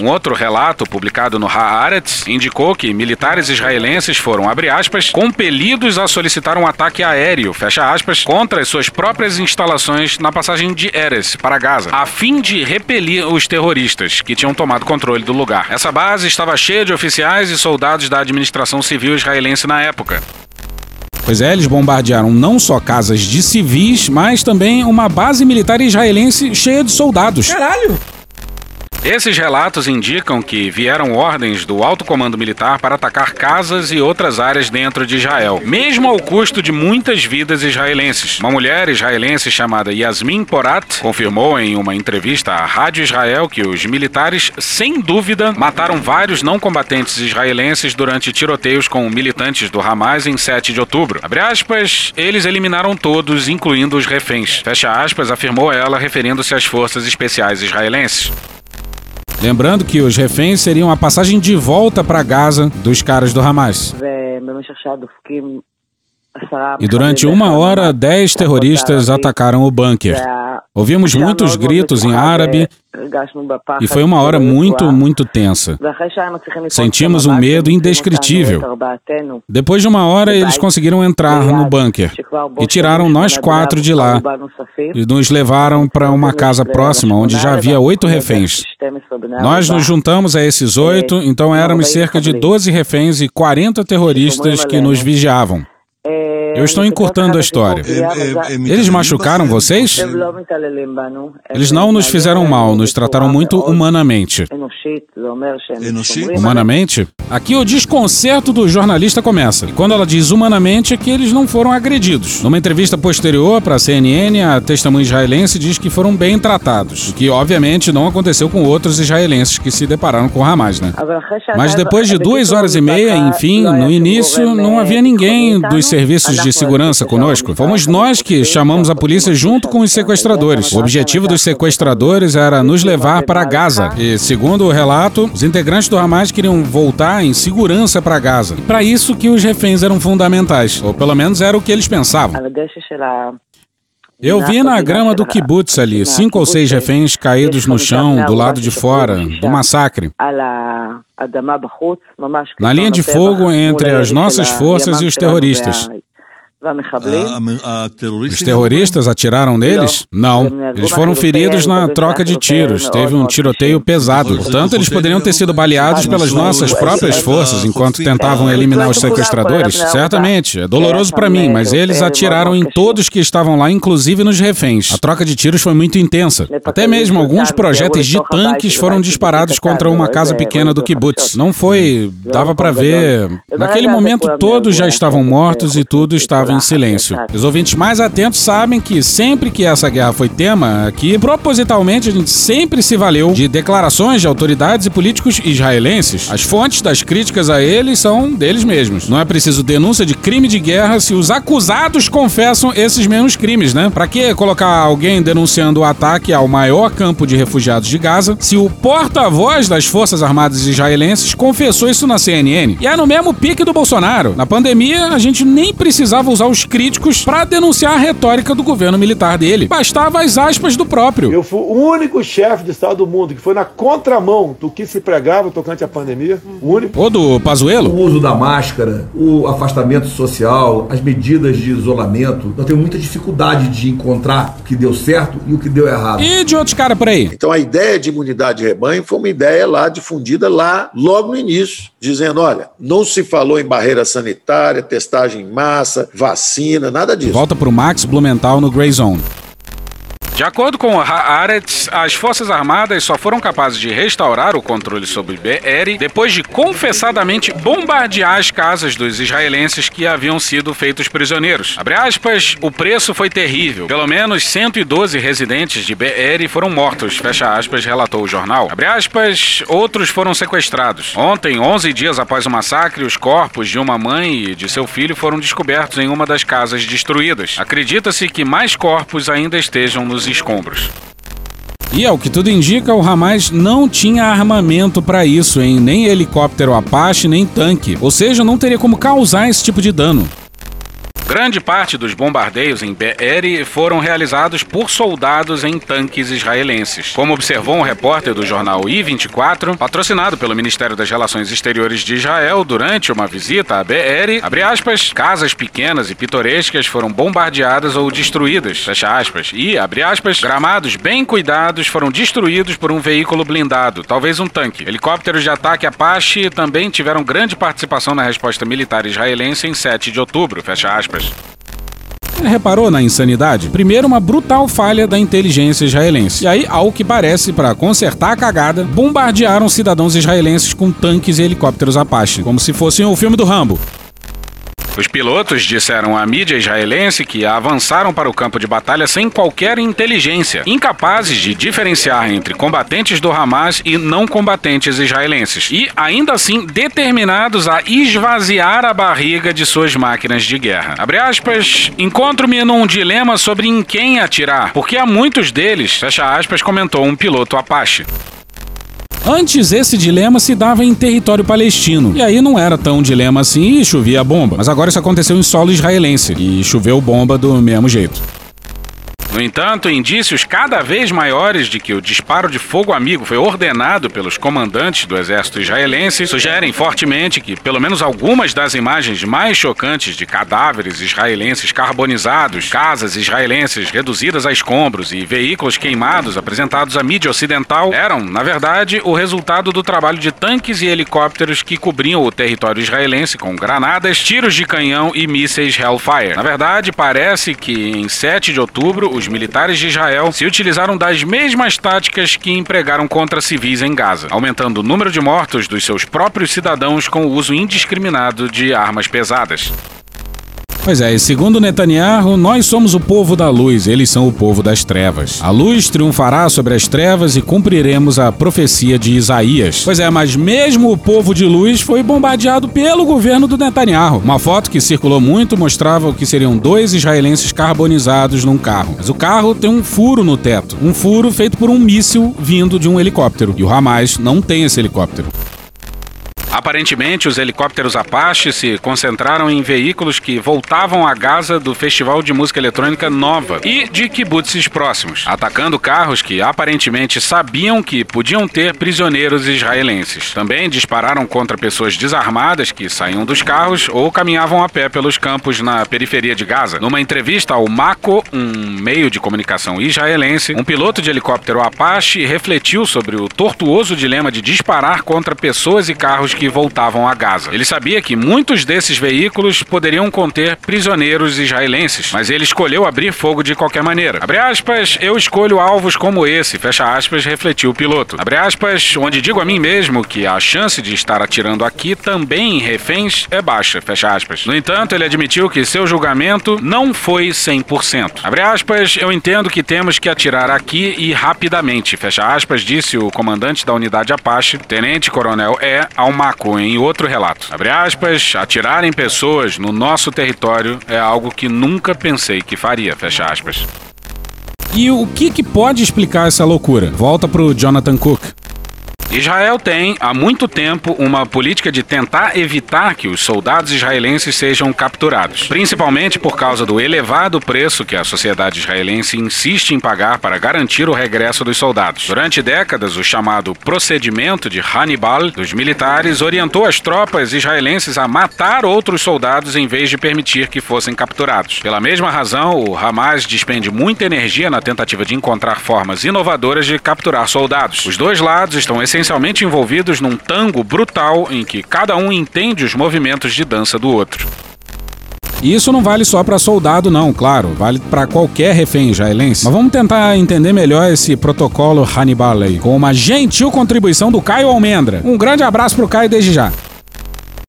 Um outro relato publicado no Haaretz indicou que militares israelenses foram, aspas, compelidos a solicitar um ataque aéreo, aspas, contra as suas próprias instalações na passagem de Erez para Gaza, a fim de repelir os terroristas que tinham tomado controle do lugar. Essa base estava cheia de oficiais e soldados da administração civil israelense na época. Pois é, eles bombardearam não só casas de civis, mas também uma base militar israelense cheia de soldados. Caralho! Esses relatos indicam que vieram ordens do alto comando militar para atacar casas e outras áreas dentro de Israel, mesmo ao custo de muitas vidas israelenses. Uma mulher israelense chamada Yasmin Porat confirmou em uma entrevista à Rádio Israel que os militares, sem dúvida, mataram vários não combatentes israelenses durante tiroteios com militantes do Hamas em 7 de outubro. Abre aspas, eles eliminaram todos, incluindo os reféns. Fecha aspas, afirmou ela, referindo-se às forças especiais israelenses. Lembrando que os reféns seriam a passagem de volta para Gaza dos caras do Hamas. E durante uma hora, dez terroristas atacaram o bunker. Ouvimos muitos gritos em árabe e foi uma hora muito, muito tensa. Sentimos um medo indescritível. Depois de uma hora, eles conseguiram entrar no bunker e tiraram nós quatro de lá e nos levaram para uma casa próxima onde já havia oito reféns. Nós nos juntamos a esses oito, então éramos cerca de 12 reféns e 40 terroristas que nos vigiavam. Eu estou encurtando a história. Eles machucaram vocês? Eles não nos fizeram mal, nos trataram muito humanamente. Humanamente? Aqui o desconcerto do jornalista começa. E quando ela diz humanamente, é que eles não foram agredidos. Numa entrevista posterior para a CNN, a testemunha israelense diz que foram bem tratados. O que, obviamente, não aconteceu com outros israelenses que se depararam com Hamas, né? Mas depois de duas horas e meia, enfim, no início, não havia ninguém dos serviços de segurança conosco. Fomos nós que chamamos a polícia junto com os sequestradores. O objetivo dos sequestradores era nos levar para Gaza. E, segundo o relato, os integrantes do Hamas queriam voltar em segurança para Gaza. E para isso que os reféns eram fundamentais. Ou pelo menos era o que eles pensavam. Eu vi na grama do kibutz ali, cinco ou seis reféns caídos no chão, do lado de fora, do massacre. Na linha de fogo entre as nossas forças e os terroristas. Os terroristas atiraram neles? Não. Eles foram feridos na troca de tiros. Teve um tiroteio pesado. Portanto, eles poderiam ter sido baleados pelas nossas próprias forças enquanto tentavam eliminar os sequestradores? Certamente. É doloroso para mim, mas eles atiraram em todos que estavam lá, inclusive nos reféns. A troca de tiros foi muito intensa. Até mesmo alguns projéteis de tanques foram disparados contra uma casa pequena do kibbutz. Não foi. dava para ver. Naquele momento, todos já estavam mortos e tudo estava em silêncio. Os ouvintes mais atentos sabem que sempre que essa guerra foi tema aqui, propositalmente a gente sempre se valeu de declarações de autoridades e políticos israelenses. As fontes das críticas a eles são deles mesmos. Não é preciso denúncia de crime de guerra se os acusados confessam esses mesmos crimes, né? Para que colocar alguém denunciando o ataque ao maior campo de refugiados de Gaza se o porta-voz das Forças Armadas israelenses confessou isso na CNN? E é no mesmo pique do Bolsonaro. Na pandemia, a gente nem precisava usar os críticos para denunciar a retórica do governo militar dele. Bastava as aspas do próprio. Eu fui o único chefe de Estado do mundo que foi na contramão do que se pregava tocante à pandemia. O único. Ou do Pazuelo? O uso da máscara, o afastamento social, as medidas de isolamento. Eu tenho muita dificuldade de encontrar o que deu certo e o que deu errado. E de outros caras por aí? Então a ideia de imunidade de rebanho foi uma ideia lá difundida lá logo no início, dizendo, olha, não se falou em barreira sanitária, testagem em massa, vacina, nada disso. Volta pro Max Blumenthal no Grey Zone. De acordo com Haaretz, as Forças Armadas só foram capazes de restaurar o controle sobre Be'eri depois de confessadamente bombardear as casas dos israelenses que haviam sido feitos prisioneiros. Aspas, o preço foi terrível. Pelo menos 112 residentes de Be'eri foram mortos, fecha aspas, relatou o jornal. Aspas, outros foram sequestrados. Ontem, 11 dias após o massacre, os corpos de uma mãe e de seu filho foram descobertos em uma das casas destruídas. Acredita-se que mais corpos ainda estejam nos escombros. E ao que tudo indica, o Hamas não tinha armamento para isso, hein? Nem helicóptero Apache, nem tanque. Ou seja, não teria como causar esse tipo de dano. Grande parte dos bombardeios em Be'eri foram realizados por soldados em tanques israelenses. Como observou um repórter do jornal I-24, patrocinado pelo Ministério das Relações Exteriores de Israel durante uma visita a Be'eri, abre aspas, casas pequenas e pitorescas foram bombardeadas ou destruídas, fecha aspas, e, abre aspas, gramados bem cuidados foram destruídos por um veículo blindado, talvez um tanque. Helicópteros de ataque Apache também tiveram grande participação na resposta militar israelense em 7 de outubro, fecha aspas. Reparou na insanidade? Primeiro, uma brutal falha da inteligência israelense. E aí, ao que parece, para consertar a cagada, bombardearam cidadãos israelenses com tanques e helicópteros Apache, como se fossem o filme do Rambo. Os pilotos disseram à mídia israelense que avançaram para o campo de batalha sem qualquer inteligência, incapazes de diferenciar entre combatentes do Hamas e não combatentes israelenses, e ainda assim determinados a esvaziar a barriga de suas máquinas de guerra. Abre aspas, encontro-me num dilema sobre em quem atirar, porque há muitos deles, fecha aspas, comentou um piloto Apache. Antes, esse dilema se dava em território palestino. E aí não era tão dilema assim e chovia bomba. Mas agora isso aconteceu em solo israelense. E choveu bomba do mesmo jeito. No entanto, indícios cada vez maiores de que o disparo de fogo amigo foi ordenado pelos comandantes do exército israelense sugerem fortemente que pelo menos algumas das imagens mais chocantes de cadáveres israelenses carbonizados, casas israelenses reduzidas a escombros e veículos queimados apresentados à mídia ocidental eram, na verdade, o resultado do trabalho de tanques e helicópteros que cobriam o território israelense com granadas, tiros de canhão e mísseis Hellfire. Na verdade, parece que em 7 de outubro os militares de Israel se utilizaram das mesmas táticas que empregaram contra civis em Gaza, aumentando o número de mortos dos seus próprios cidadãos com o uso indiscriminado de armas pesadas. Pois é, e segundo Netanyahu, nós somos o povo da luz, eles são o povo das trevas. A luz triunfará sobre as trevas e cumpriremos a profecia de Isaías. Pois é, mas mesmo o povo de luz foi bombardeado pelo governo do Netanyahu. Uma foto que circulou muito mostrava que seriam dois israelenses carbonizados num carro. Mas o carro tem um furo no teto, um furo feito por um míssil vindo de um helicóptero. E o Hamas não tem esse helicóptero. Aparentemente, os helicópteros Apache se concentraram em veículos que voltavam a Gaza do Festival de Música Eletrônica Nova e de kibbutzes próximos, atacando carros que aparentemente sabiam que podiam ter prisioneiros israelenses. Também dispararam contra pessoas desarmadas que saíam dos carros ou caminhavam a pé pelos campos na periferia de Gaza. Numa entrevista ao Mako, um meio de comunicação israelense, um piloto de helicóptero Apache refletiu sobre o tortuoso dilema de disparar contra pessoas e carros que voltavam a Gaza. Ele sabia que muitos desses veículos poderiam conter prisioneiros israelenses, mas ele escolheu abrir fogo de qualquer maneira. Abre aspas, eu escolho alvos como esse, fecha aspas, refletiu o piloto. Abre aspas, onde digo a mim mesmo que a chance de estar atirando aqui também em reféns é baixa, fecha aspas. No entanto, ele admitiu que seu julgamento não foi 100%. Abre aspas, eu entendo que temos que atirar aqui e rapidamente, fecha aspas, disse o comandante da unidade Apache, Tenente Coronel E. Alma em outro relato. Abre aspas, atirar em pessoas no nosso território é algo que nunca pensei que faria, fecha aspas. E o que, que pode explicar essa loucura? Volta pro Jonathan Cook. Israel tem, há muito tempo, uma política de tentar evitar que os soldados israelenses sejam capturados, principalmente por causa do elevado preço que a sociedade israelense insiste em pagar para garantir o regresso dos soldados. Durante décadas, o chamado procedimento de Hannibal dos militares orientou as tropas israelenses a matar outros soldados em vez de permitir que fossem capturados. Pela mesma razão, o Hamas despende muita energia na tentativa de encontrar formas inovadoras de capturar soldados. Os dois lados estão essencialmente essencialmente envolvidos num tango brutal em que cada um entende os movimentos de dança do outro. E isso não vale só para soldado, não, claro, vale para qualquer refém israelense. Mas vamos tentar entender melhor esse protocolo Hannibal aí, com uma gentil contribuição do Caio Almendra. Um grande abraço pro Caio desde já.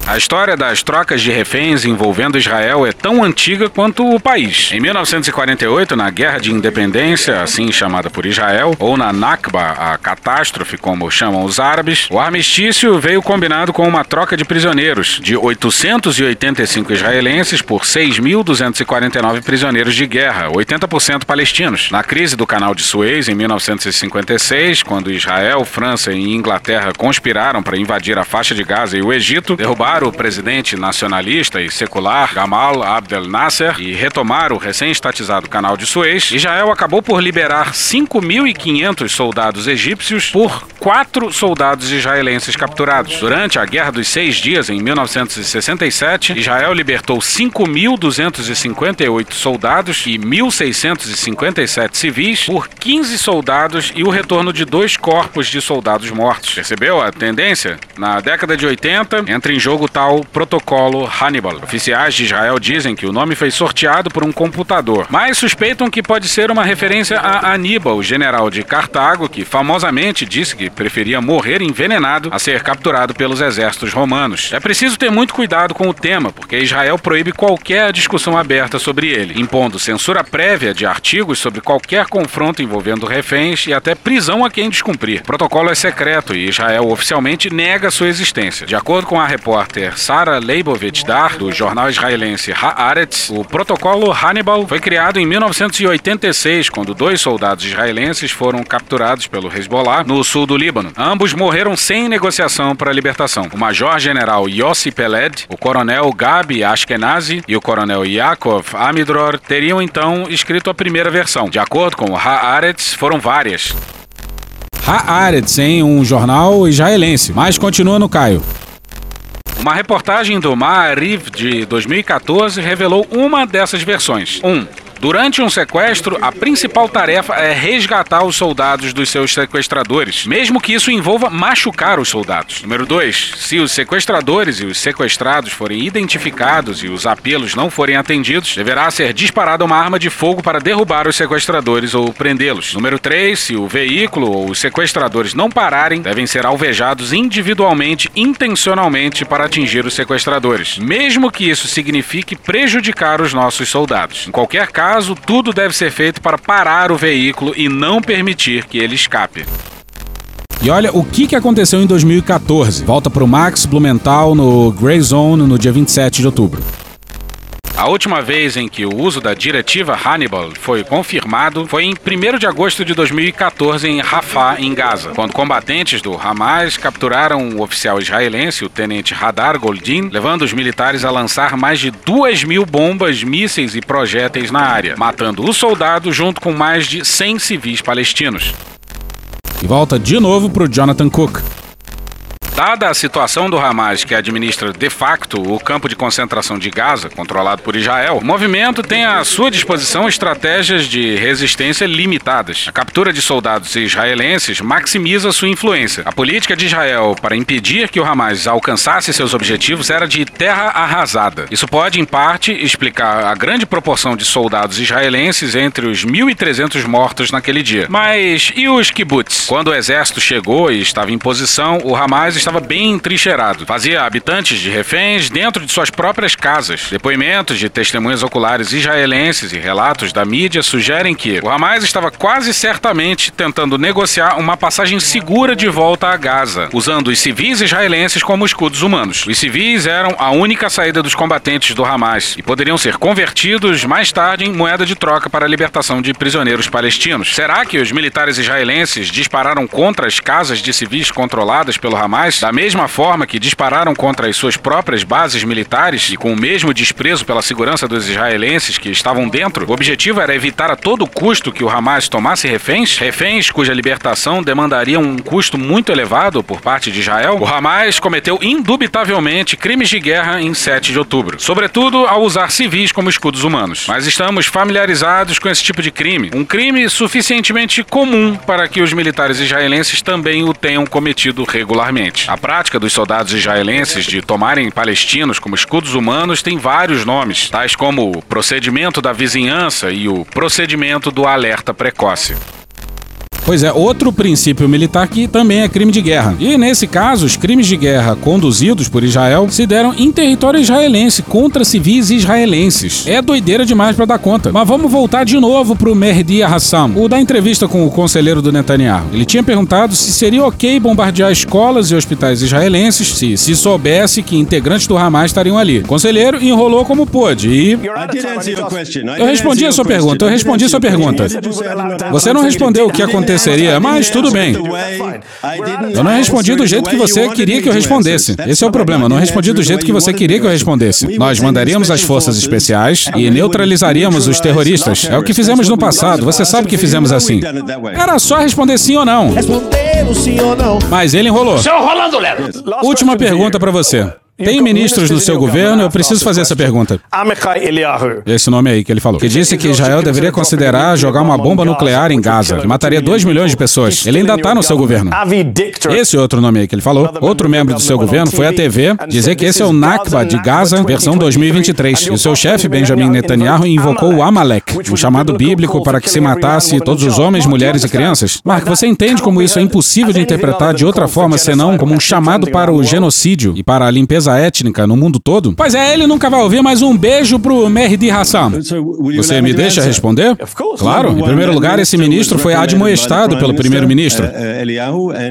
A história das trocas de reféns envolvendo Israel é tão antiga quanto o país. Em 1948, na Guerra de Independência, assim chamada por Israel, ou na Nakba, a catástrofe, como chamam os árabes, o armistício veio combinado com uma troca de prisioneiros de 885 israelenses por 6.249 prisioneiros de guerra, 80% palestinos. Na crise do Canal de Suez, em 1956, quando Israel, França e Inglaterra conspiraram para invadir a faixa de Gaza e o Egito, derrubar o presidente nacionalista e secular Gamal Abdel Nasser e retomar o recém-estatizado canal de Suez, Israel acabou por liberar 5.500 soldados egípcios por quatro soldados israelenses capturados. Durante a Guerra dos Seis Dias, em 1967, Israel libertou 5.258 soldados e 1.657 civis por 15 soldados e o retorno de dois corpos de soldados mortos. Percebeu a tendência? Na década de 80, entra em jogo tal protocolo Hannibal. Oficiais de Israel dizem que o nome foi sorteado por um computador, mas suspeitam que pode ser uma referência a Aníbal, general de Cartago, que famosamente disse que preferia morrer envenenado a ser capturado pelos exércitos romanos. É preciso ter muito cuidado com o tema, porque Israel proíbe qualquer discussão aberta sobre ele, impondo censura prévia de artigos sobre qualquer confronto envolvendo reféns e até prisão a quem descumprir. O protocolo é secreto e Israel oficialmente nega sua existência. De acordo com a repórter repórter Sara Leibovitch Dar, do jornal israelense Haaretz, o protocolo Hannibal foi criado em 1986, quando dois soldados israelenses foram capturados pelo Hezbollah no sul do Líbano. Ambos morreram sem negociação para a libertação. O major-general Yossi Peled, o coronel Gabi Ashkenazi e o coronel Yaakov Amidror teriam então escrito a primeira versão. De acordo com Haaretz, foram várias. Haaretz, em um jornal israelense, mas continua no Caio. Uma reportagem do Maariv de 2014 revelou uma dessas versões. 1. Um, Durante um sequestro, a principal tarefa é resgatar os soldados dos seus sequestradores, mesmo que isso envolva machucar os soldados. Número 2. Se os sequestradores e os sequestrados forem identificados e os apelos não forem atendidos, deverá ser disparada uma arma de fogo para derrubar os sequestradores ou prendê-los. Número 3. Se o veículo ou os sequestradores não pararem, devem ser alvejados individualmente, intencionalmente, para atingir os sequestradores, mesmo que isso signifique prejudicar os nossos soldados. Em qualquer caso, caso, tudo deve ser feito para parar o veículo e não permitir que ele escape. E olha o que, que aconteceu em 2014. Volta para o Max Blumenthal no Grey Zone no dia 27 de outubro. A última vez em que o uso da diretiva Hannibal foi confirmado foi em 1 de agosto de 2014 em Rafah, em Gaza, quando combatentes do Hamas capturaram o oficial israelense, o tenente Hadar Goldin, levando os militares a lançar mais de 2 mil bombas, mísseis e projéteis na área, matando o soldado junto com mais de 100 civis palestinos. E volta de novo para o Jonathan Cook. Dada a situação do Hamas, que administra de facto o campo de concentração de Gaza, controlado por Israel, o movimento tem à sua disposição estratégias de resistência limitadas. A captura de soldados israelenses maximiza sua influência. A política de Israel para impedir que o Hamas alcançasse seus objetivos era de terra arrasada. Isso pode, em parte, explicar a grande proporção de soldados israelenses entre os 1.300 mortos naquele dia. Mas e os kibbutz? Quando o exército chegou e estava em posição, o Hamas estava bem entrincheirado. Fazia habitantes de reféns dentro de suas próprias casas. Depoimentos de testemunhas oculares israelenses e relatos da mídia sugerem que o Hamas estava quase certamente tentando negociar uma passagem segura de volta a Gaza, usando os civis israelenses como escudos humanos. Os civis eram a única saída dos combatentes do Hamas e poderiam ser convertidos mais tarde em moeda de troca para a libertação de prisioneiros palestinos. Será que os militares israelenses dispararam contra as casas de civis controladas pelo Hamas da mesma forma que dispararam contra as suas próprias bases militares e com o mesmo desprezo pela segurança dos israelenses que estavam dentro, o objetivo era evitar a todo custo que o Hamas tomasse reféns, reféns cuja libertação demandaria um custo muito elevado por parte de Israel. O Hamas cometeu indubitavelmente crimes de guerra em 7 de outubro, sobretudo ao usar civis como escudos humanos. Mas estamos familiarizados com esse tipo de crime, um crime suficientemente comum para que os militares israelenses também o tenham cometido regularmente. A prática dos soldados israelenses de tomarem palestinos como escudos humanos tem vários nomes, tais como o procedimento da vizinhança e o procedimento do alerta precoce. Pois é, outro princípio militar que também é crime de guerra. E nesse caso, os crimes de guerra conduzidos por Israel se deram em território israelense contra civis israelenses. É doideira demais para dar conta. Mas vamos voltar de novo pro Mehdi Hassam, o da entrevista com o conselheiro do Netanyahu. Ele tinha perguntado se seria ok bombardear escolas e hospitais israelenses se se soubesse que integrantes do Hamas estariam ali. O conselheiro enrolou como pôde e eu respondi a sua pergunta, eu respondi a sua pergunta. Você não respondeu o que aconteceu aconteceria, mas tudo bem. Eu não respondi do jeito que você queria que eu respondesse. Esse é o problema, eu não respondi do jeito que você queria que eu respondesse. Nós mandaríamos as forças especiais e neutralizaríamos os terroristas. É o que fizemos no passado, você sabe que fizemos assim. Era só responder sim ou não. Mas ele enrolou. Última pergunta para você. Tem ministros no seu governo? Eu preciso fazer essa pergunta. Amichai Eliyahu. Esse nome aí que ele falou. Que disse que Israel deveria considerar jogar uma bomba nuclear em Gaza, que mataria 2 milhões de pessoas. Ele ainda tá no seu governo. Esse outro nome aí que ele falou, outro membro do seu governo, foi à TV dizer que esse é o Nakba de Gaza, versão 2023. E o seu chefe, Benjamin Netanyahu, invocou o Amalek, um chamado bíblico para que se matasse todos os homens, mulheres e crianças. Mark, você entende como isso é impossível de interpretar de outra forma senão como um chamado para o genocídio e para a limpeza limpeza étnica no mundo todo? Pois é, ele nunca vai ouvir, mas um beijo pro Mehdi Hassan. Você me deixa responder? Claro. Em primeiro lugar, esse ministro foi admoestado pelo primeiro-ministro.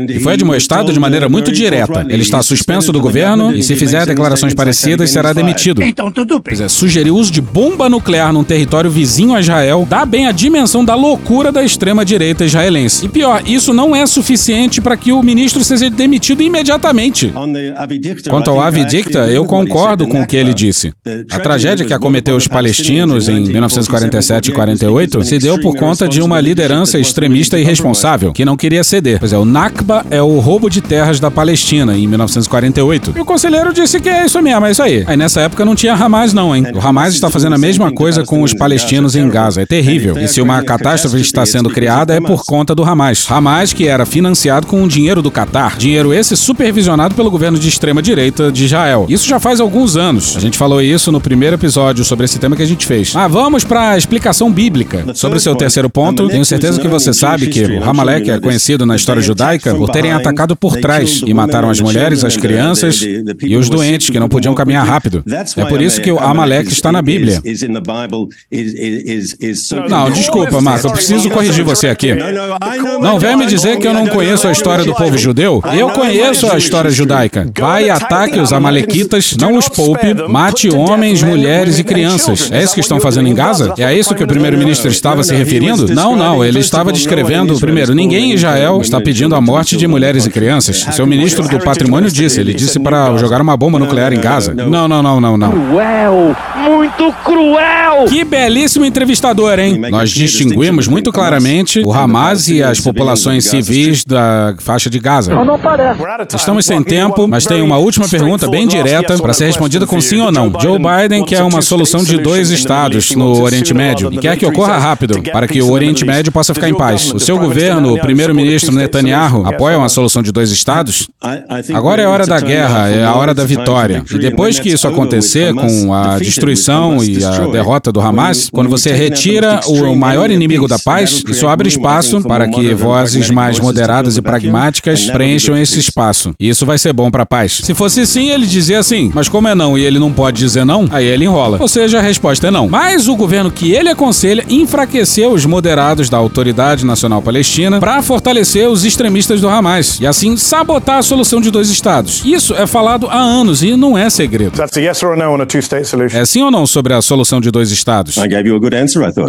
E foi admoestado de maneira muito direta. Ele está suspenso do governo e, se fizer declarações parecidas, será demitido. Então tudo bem. Pois é, sugerir o uso de bomba nuclear num território vizinho a Israel dá bem a dimensão da loucura da extrema-direita israelense. E pior, isso não é suficiente para que o ministro seja demitido imediatamente. Quanto ao Avi Dicta, eu concordo com o que ele disse. A tragédia que acometeu os palestinos em 1947 e 48 se deu por conta de uma liderança extremista e irresponsável, que não queria ceder. Pois é, o Nakba é o roubo de terras da Palestina em 1948. E o conselheiro disse que é isso mesmo, é isso aí. Aí nessa época não tinha Hamas não, hein? O Hamas está fazendo a mesma coisa com os palestinos em Gaza. É terrível. E se uma catástrofe está sendo criada é por conta do Hamas. Hamas que era financiado com o dinheiro do Catar. Dinheiro esse supervisionado pelo governo de extrema direita de Israel. Isso já faz alguns anos. A gente falou isso no primeiro episódio sobre esse tema que a gente fez. Ah, vamos para a explicação bíblica. Sobre o seu terceiro ponto, tenho certeza que você sabe que o Hamalek é conhecido na história judaica por terem atacado por trás e mataram as mulheres, as crianças e os doentes que não podiam caminhar rápido. É por isso que o Amalek está na Bíblia. Não, desculpa, Marco, eu preciso corrigir você aqui. Não vem me dizer que eu não conheço a história do povo judeu. Eu conheço a história judaica. Vai e ataque os amalequitas, não os poupe, mate homens, mulheres e crianças. É isso que estão fazendo em Gaza? É a isso que o primeiro-ministro estava se referindo? Não, não, ele estava descrevendo, primeiro, ninguém em Israel está pedindo a morte de mulheres e crianças. Seu ministro do patrimônio disse, ele disse para jogar uma bomba nuclear em Gaza. Não, não, não, não, não. Cruel! Muito cruel! Que belíssimo entrevistador, hein? Nós distinguimos muito claramente o Hamas e as populações civis da faixa de Gaza. Não parece. Estamos sem tempo, mas tem uma última pergunta bem direta para ser respondida com sim ou não. Joe Biden quer uma solução de dois estados no Oriente Médio e quer que ocorra rápido para que o Oriente Médio possa ficar em paz. O seu governo, o primeiro-ministro Netanyahu, apoia uma solução de dois estados? Agora é a hora da guerra, é a hora da vitória. E depois que isso acontecer, com a destruição e a derrota do Hamas, quando você retira o maior inimigo da paz, isso abre espaço para que vozes mais moderadas e pragmáticas preencham esse espaço. E isso vai ser bom para a paz. Se fosse sim, ele dizia assim, mas como é não e ele não pode dizer não, aí ele enrola. Ou seja, a resposta é não. Mas o governo que ele aconselha enfraqueceu os moderados da Autoridade Nacional Palestina para fortalecer os extremistas do Hamas e assim sabotar a solução de dois estados. Isso é falado há anos e não é segredo. É sim ou não sobre a solução de dois estados?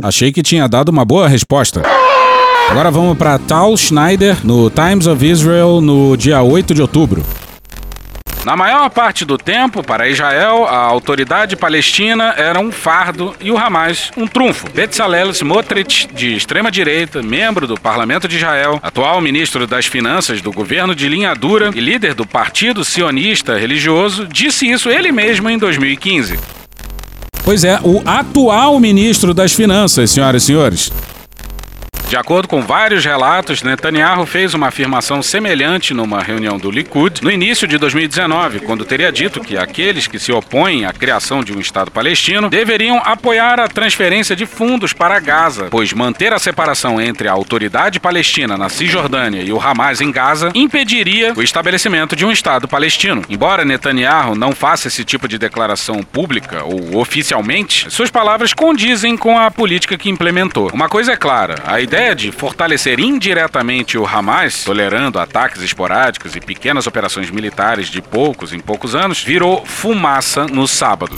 Achei que tinha dado uma boa resposta. Agora vamos para Tal Schneider no Times of Israel no dia 8 de outubro. Na maior parte do tempo, para Israel, a autoridade palestina era um fardo e o Hamas um trunfo. Bezalel Smotrich, de extrema-direita, membro do Parlamento de Israel, atual ministro das Finanças do governo de linha dura e líder do Partido Sionista Religioso, disse isso ele mesmo em 2015. Pois é, o atual ministro das Finanças, senhoras e senhores. De acordo com vários relatos, Netanyahu fez uma afirmação semelhante numa reunião do Likud no início de 2019, quando teria dito que aqueles que se opõem à criação de um Estado palestino deveriam apoiar a transferência de fundos para Gaza, pois manter a separação entre a autoridade palestina na Cisjordânia e o Hamas em Gaza impediria o estabelecimento de um Estado palestino. Embora Netanyahu não faça esse tipo de declaração pública ou oficialmente, suas palavras condizem com a política que implementou. Uma coisa é clara, a ideia de fortalecer indiretamente o Hamas, tolerando ataques esporádicos e pequenas operações militares de poucos em poucos anos, virou fumaça no sábado.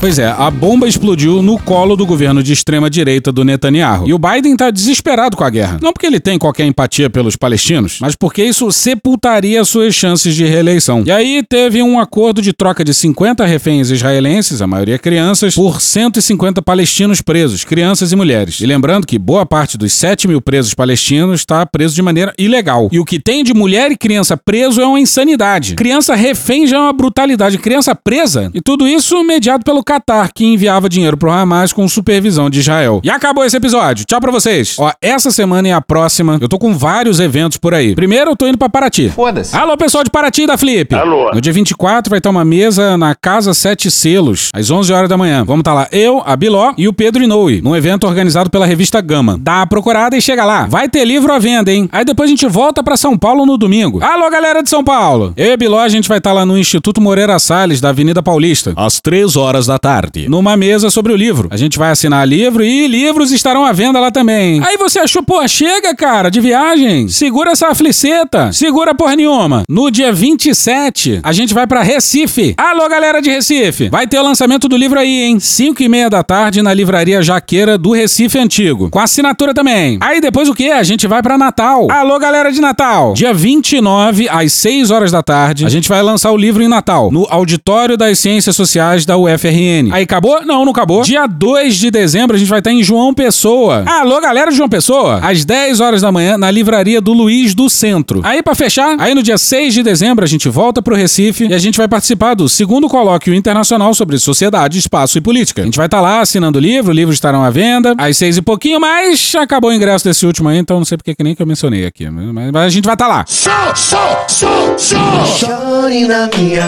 Pois é, a bomba explodiu no colo do governo de extrema direita do Netanyahu. E o Biden tá desesperado com a guerra. Não porque ele tem qualquer empatia pelos palestinos, mas porque isso sepultaria suas chances de reeleição. E aí teve um acordo de troca de 50 reféns israelenses, a maioria crianças, por 150 palestinos presos, crianças e mulheres. E lembrando que boa parte dos 7 mil presos palestinos está preso de maneira ilegal. E o que tem de mulher e criança preso é uma insanidade. Criança refém já é uma brutalidade. Criança presa, e tudo isso mediado pelo Catar, que enviava dinheiro pro Hamas com supervisão de Israel. E acabou esse episódio. Tchau pra vocês. Ó, essa semana e a próxima, eu tô com vários eventos por aí. Primeiro, eu tô indo pra Paraty. Foda-se. Alô, pessoal de Paraty da Flip. Alô. No dia 24 vai ter uma mesa na Casa Sete Selos, às 11 horas da manhã. Vamos estar lá eu, a Biló e o Pedro Inoue, num evento organizado pela revista Gama. Dá uma procurada e chega lá. Vai ter livro à venda, hein? Aí depois a gente volta pra São Paulo no domingo. Alô, galera de São Paulo. Eu e a Biló, a gente vai estar lá no Instituto Moreira Salles, da Avenida Paulista, às 3 horas da tarde, numa mesa sobre o livro. A gente vai assinar livro e livros estarão à venda lá também. Aí você achou, pô, chega, cara, de viagem. Segura essa afliceta. Segura porra nenhuma. No dia 27, a gente vai pra Recife. Alô, galera de Recife. Vai ter o lançamento do livro aí, hein? 5 e meia da tarde na livraria Jaqueira do Recife Antigo. Com assinatura também. Aí depois o que? A gente vai pra Natal. Alô, galera de Natal. Dia 29, às 6 horas da tarde, a gente vai lançar o livro em Natal, no Auditório das Ciências Sociais da UFRN. Aí acabou? Não, não acabou. Dia 2 de dezembro, a gente vai estar em João Pessoa. Alô, galera de João Pessoa. Às 10 horas da manhã, na livraria do Luiz do Centro. Aí, pra fechar, aí no dia 6 de dezembro, a gente volta pro Recife e a gente vai participar do segundo colóquio internacional sobre sociedade, espaço e política. A gente vai estar lá assinando o livro, livros estarão à venda, às seis e pouquinho, mas acabou o ingresso desse último aí, então não sei porque que nem que eu mencionei aqui. Mas, mas a gente vai estar lá.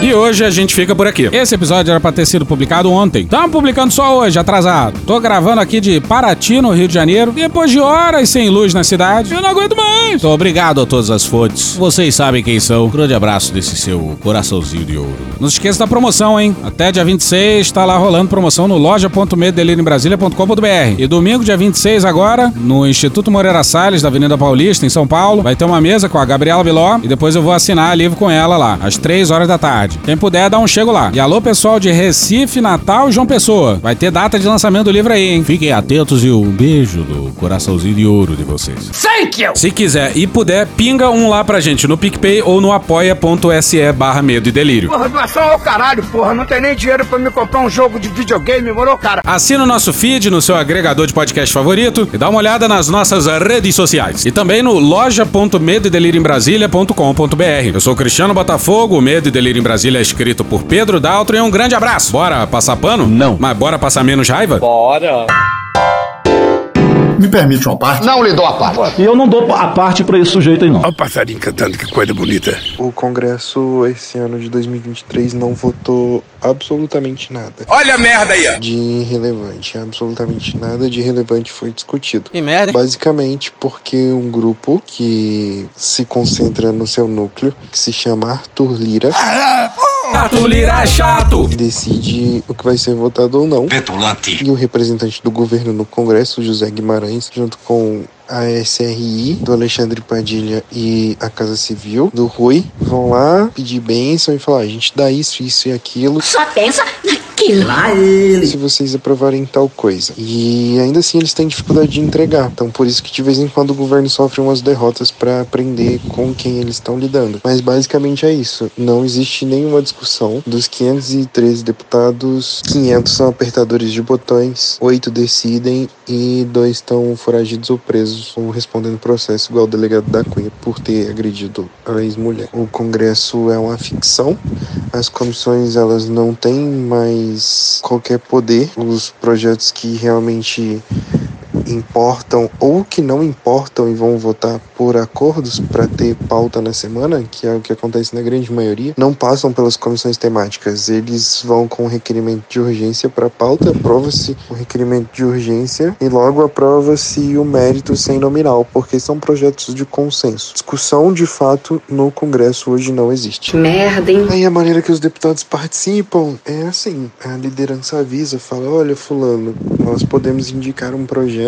E hoje a gente fica por aqui. Esse episódio era pra ter sido publicado ontem. Estamos publicando só hoje, atrasado. Tô gravando aqui de Paraty, no Rio de Janeiro. Depois de horas sem luz na cidade, eu não aguento mais. Tô obrigado a todas as fontes. Vocês sabem quem são. Grande abraço desse seu coraçãozinho de ouro. Não se esqueça da promoção, hein? Até dia 26 tá lá rolando promoção no loja.medeliriembrasilha.com.br. E domingo, dia 26 agora, no Instituto Moreira Salles, da Avenida Paulista, em São Paulo, vai ter uma mesa com a Gabriela Biló e depois eu vou assinar livro com ela lá, às 3 horas da tarde. Quem puder, dá um chego lá. E alô, pessoal de Recife, Natal e João Pessoa. Vai ter data de lançamento do livro aí, hein? Fiquem atentos e um beijo do coraçãozinho de ouro de vocês. Thank you! Se quiser e puder, pinga um lá pra gente no PicPay ou no apoia.se barra medo e delírio. Porra, doação ao caralho, porra. Não tem nem dinheiro pra me comprar um jogo de videogame, morou, cara? Assina o nosso feed no seu agregador de podcast favorito e dá uma olhada nas nossas redes sociais. E também no loja.medoedelirioembrasilha.com.br. Eu sou o Cristiano Botafogo, o Medo e Delírio em Brasília é escrito por Pedro Daltro e um grande abraço. Bora passar pano? Não. Mas bora passar menos raiva? Bora. Me permite uma parte? Não lhe dou a parte. E eu não dou a parte pra esse sujeito aí, não. Olha o passarinho cantando, que coisa bonita. O Congresso, esse ano de 2023, não votou absolutamente nada. Olha a merda aí, ó. De relevante. Absolutamente nada de relevante foi discutido. Que merda. Basicamente porque um grupo que se concentra no seu núcleo, que se chama Arthur Lira, Arthur Lira é chato. decide o que vai ser votado ou não. Petulante. E o representante do governo no Congresso, José Guimarães, junto com a SRI, do Alexandre Padilha e a Casa Civil, do Rui, vão lá pedir bênção e falar: a gente dá isso, isso e aquilo. Só pensa naquilo. Lá ele. Se vocês aprovarem tal coisa. E ainda assim eles têm dificuldade de entregar. Então por isso que de vez em quando o governo sofre umas derrotas para aprender com quem eles estão lidando. Mas basicamente é isso. Não existe nenhuma discussão. Dos 513 deputados, 500 são apertadores de botões, 8 decidem e dois estão foragidos ou presos ou respondendo processo igual o delegado da Cunha por ter agredido a ex-mulher. O Congresso é uma ficção. As comissões elas não têm mais qualquer poder. Os projetos que realmente importam ou que não importam e vão votar por acordos para ter pauta na semana, que é o que acontece na grande maioria, não passam pelas comissões temáticas. Eles vão com requerimento de urgência para pauta, aprova-se o requerimento de urgência e logo aprova-se o mérito sem nominal, porque são projetos de consenso. Discussão de fato no Congresso hoje não existe. Merda, hein? Aí a maneira que os deputados participam é assim: a liderança avisa, fala: olha, Fulano, nós podemos indicar um projeto,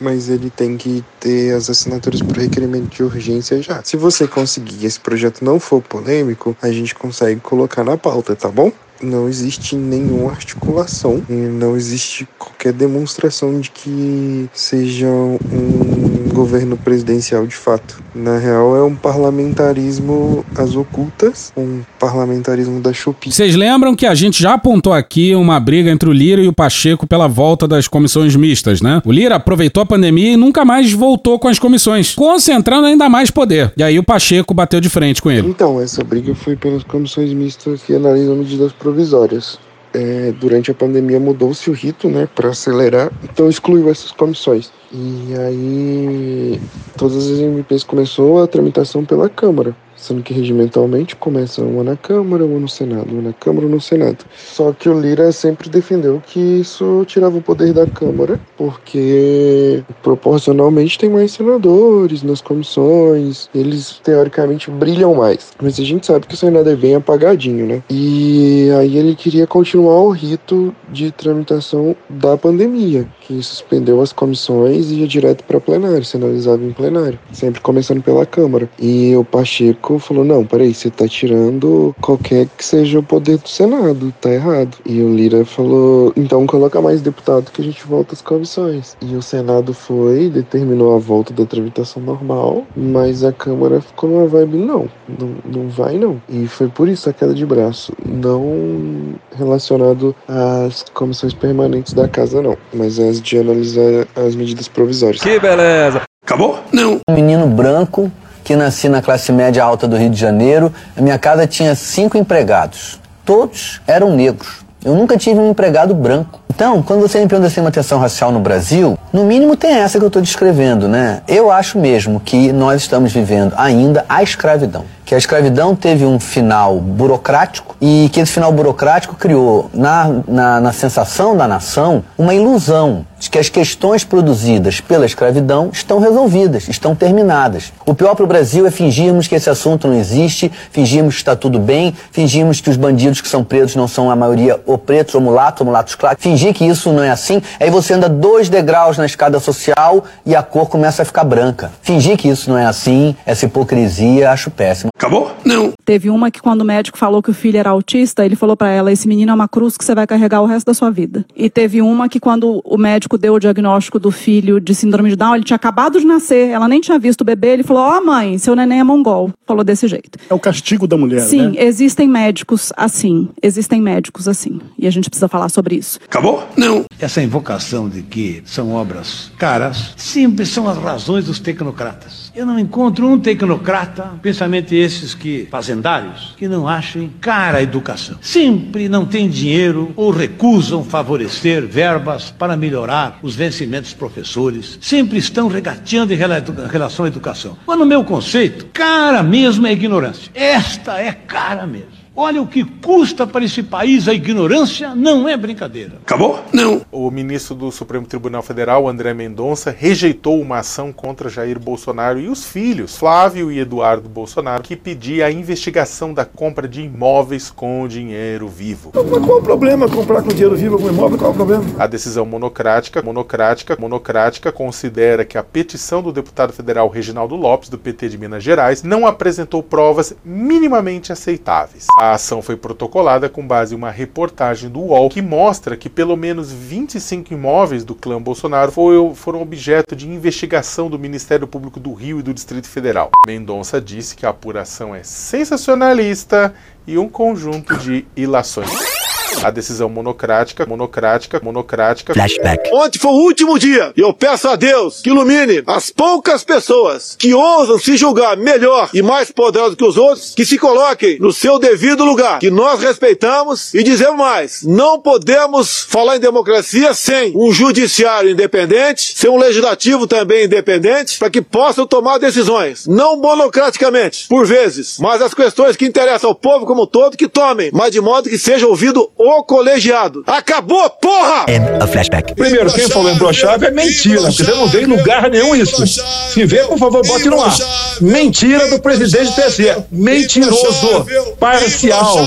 mas ele tem que ter as assinaturas por requerimento de urgência já. Se você conseguir esse projeto não for polêmico, a gente consegue colocar na pauta, tá bom? Não existe nenhuma articulação, não existe qualquer demonstração de que seja um governo presidencial de fato. Na real, é um parlamentarismo às ocultas, um parlamentarismo da Chupi. Vocês lembram que a gente já apontou aqui uma briga entre o Lira e o Pacheco pela volta das comissões mistas, né? O Lira aproveitou a pandemia e nunca mais voltou com as comissões, concentrando ainda mais poder. E aí o Pacheco bateu de frente com ele. Então, essa briga foi pelas comissões mistas que analisam medidas provisórias. É, durante a pandemia mudou-se o rito, né, para acelerar, então excluiu essas comissões. E aí, todas as MPs começou a tramitação pela Câmara, sendo que regimentalmente começa uma na Câmara, uma no Senado, uma na Câmara, uma no Senado. Só que o Lira sempre defendeu que isso tirava o poder da Câmara, porque proporcionalmente tem mais senadores nas comissões, eles teoricamente brilham mais. Mas a gente sabe que o Senado é bem apagadinho, né? E aí ele queria continuar o rito de tramitação da pandemia, que suspendeu as comissões e ia direto para plenário, se analisava em plenário, sempre começando pela Câmara. E o Pacheco falou: não, peraí, você tá tirando qualquer que seja o poder do Senado, tá errado. E o Lira falou: então coloca mais deputado que a gente volta às comissões. E o Senado foi, determinou a volta da tramitação normal, mas a Câmara ficou numa vibe: não, não, não vai não. E foi por isso a queda de braço, não relacionado às comissões permanentes da casa, não, mas de analisar as medidas provisórias. Que beleza. Acabou? Não. Um menino branco que nasci na classe média alta do Rio de Janeiro. A minha casa tinha cinco empregados. Todos eram negros. Eu nunca tive um empregado branco. Então, quando você me pergunta se tem uma tensão racial no Brasil, no mínimo tem essa que eu estou descrevendo, né? Eu acho mesmo que nós estamos vivendo ainda a escravidão. Que a escravidão teve um final burocrático e que esse final burocrático criou na, na, na sensação da nação uma ilusão de que as questões produzidas pela escravidão estão resolvidas, estão terminadas. O pior para o Brasil é fingirmos que esse assunto não existe, fingirmos que está tudo bem, fingirmos que os bandidos que são presos não são a maioria ou pretos ou mulatos ou mulatos claros, fingir que isso não é assim, aí você anda dois degraus na escada social e a cor começa a ficar branca. Fingir que isso não é assim, essa hipocrisia, acho péssimo. Acabou? Não. Teve uma que quando o médico falou que o filho era autista, ele falou para ela: esse menino é uma cruz que você vai carregar o resto da sua vida. E teve uma que quando o médico deu o diagnóstico do filho de síndrome de Down, ele tinha acabado de nascer, ela nem tinha visto o bebê, ele falou: "Ó, oh, mãe, seu neném é mongol". Falou desse jeito. É o castigo da mulher, Sim, né? existem médicos assim, existem médicos assim, e a gente precisa falar sobre isso. Acabou? Não. Essa invocação de que são obras caras sempre são as razões dos tecnocratas. Eu não encontro um tecnocrata, principalmente esses que fazendários, que não achem cara a educação. Sempre não têm dinheiro ou recusam favorecer verbas para melhorar os vencimentos professores. Sempre estão regateando em relação à educação. Mas no meu conceito, cara mesmo é ignorância. Esta é cara mesmo. Olha o que custa para esse país a ignorância, não é brincadeira. Acabou? Não. O ministro do Supremo Tribunal Federal, André Mendonça, rejeitou uma ação contra Jair Bolsonaro e os filhos, Flávio e Eduardo Bolsonaro, que pedia a investigação da compra de imóveis com dinheiro vivo. Mas qual o problema comprar com dinheiro vivo algum imóvel? Qual o problema? A decisão monocrática, monocrática, monocrática considera que a petição do deputado federal Reginaldo Lopes, do PT de Minas Gerais, não apresentou provas minimamente aceitáveis. A ação foi protocolada com base em uma reportagem do UOL que mostra que pelo menos 25 imóveis do clã Bolsonaro foram objeto de investigação do Ministério Público do Rio e do Distrito Federal. Mendonça disse que a apuração é sensacionalista e um conjunto de ilações. A decisão monocrática, monocrática, monocrática. Flashback. Ontem foi o último dia e eu peço a Deus que ilumine as poucas pessoas que ousam se julgar melhor e mais poderosos que os outros, que se coloquem no seu devido lugar, que nós respeitamos e dizemos mais: não podemos falar em democracia sem um judiciário independente, sem um legislativo também independente, para que possam tomar decisões, não monocraticamente, por vezes, mas as questões que interessam ao povo como um todo que tomem, mas de modo que seja ouvido o colegiado. Acabou, porra! End of flashback. Primeiro, quem falou em brochave é mentira, porque você não vê em lugar nenhum isso. Se vê, por favor, bote no ar. Mentira do presidente do TSE. Mentiroso, parcial.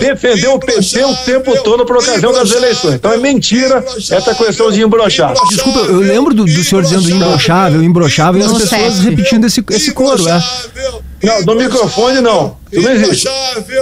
Defendeu o PT o tempo todo por ocasião das eleições. Então é mentira essa questão de embrochar. Desculpa, eu lembro do, do senhor dizendo imbrochável, imbrochável, e as pessoas repetindo esse, esse coro, é. Não, no microfone não. Isso não existe.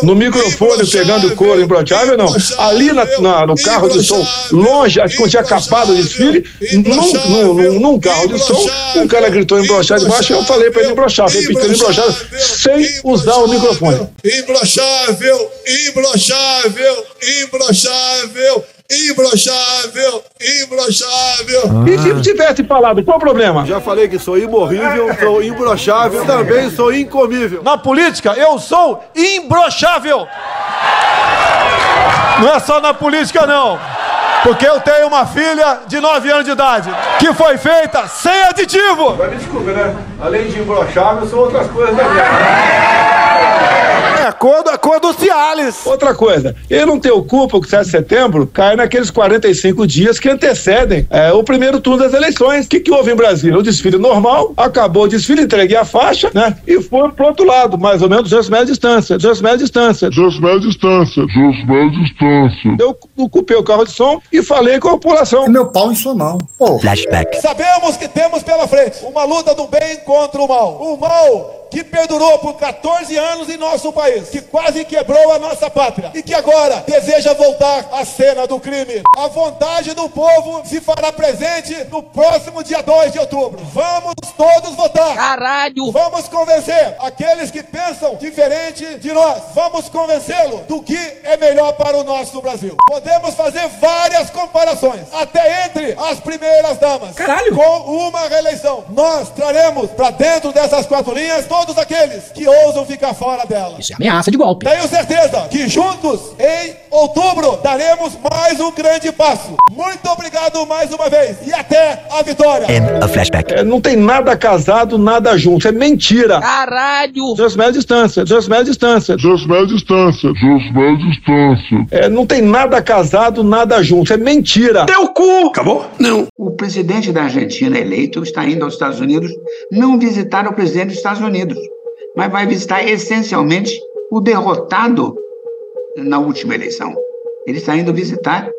No microfone pegando couro imbrochável, não. Ali na, na, no carro de som, longe, que tinha acabado o desfile, num, num, num, carro de som, um cara gritou embrochado embaixo, eu falei para ele embrochar, repetindo embrochado, sem usar o microfone. Imbrochável, imbrochável, imbrochável, Imbrochável! Imbrochável! E se tivesse falado, qual o problema? Já falei que sou imorrível, sou imbrochável, também sou incomível. Na política, eu sou imbrochável! Não é só na política, não. Porque eu tenho uma filha de 9 anos de idade que foi feita sem aditivo. Mas desculpa, né? Além de imbrochável, são outras coisas também. É a cor, a cor do Cialis. Outra coisa, ele não tem culpa que o 7 de setembro cai naqueles 45 dias que antecedem é, o primeiro turno das eleições. O que, que houve em Brasília? O desfile normal, acabou o desfile, entreguei a faixa, né? E foi pro outro lado, mais ou menos 200 metros de distância. 200 metros de distância. 200 metros de distância. 200 metros de distância. Eu ocupei o carro de som e falei com a população. Meu pau em sua mão. Pô. Flashback. Sabemos que temos pela frente uma luta do bem contra o mal. O mal que perdurou por 14 anos em nosso país, que quase quebrou a nossa pátria e que agora deseja voltar à cena do crime. A vontade do povo se fará presente no próximo dia 2 de outubro. Vamos todos votar. Caralho! Vamos convencer aqueles que pensam diferente de nós. Vamos convencê-lo do que é melhor para o nosso Brasil. Podemos fazer várias comparações, até entre as primeiras damas, Caralho. com uma reeleição. Nós traremos para dentro dessas quatro linhas todos aqueles que ousam ficar fora dela. Isso é ameaça de golpe. Tenho certeza que juntos, em outubro, daremos mais um grande passo. Muito obrigado mais uma vez e até a vitória. A flashback. É, não tem nada casado, nada junto. É mentira. Caralho! 200 metros de distância. 200 metros de distância. 200 metros de distância. 200 metros de distância. É, não tem nada casado, nada junto. É mentira. Teu cu! Acabou? Não. O presidente da Argentina eleito está indo aos Estados Unidos não visitar o presidente dos Estados Unidos, mas vai visitar essencialmente o derrotado na última eleição. Ele está indo visitar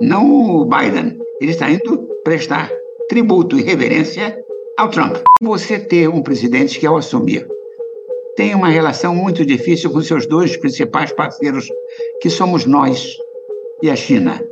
não o Biden, ele está indo prestar tributo e reverência ao Trump. Você ter um presidente que, ao assumir, tem uma relação muito difícil com seus dois principais parceiros, que somos nós e a China.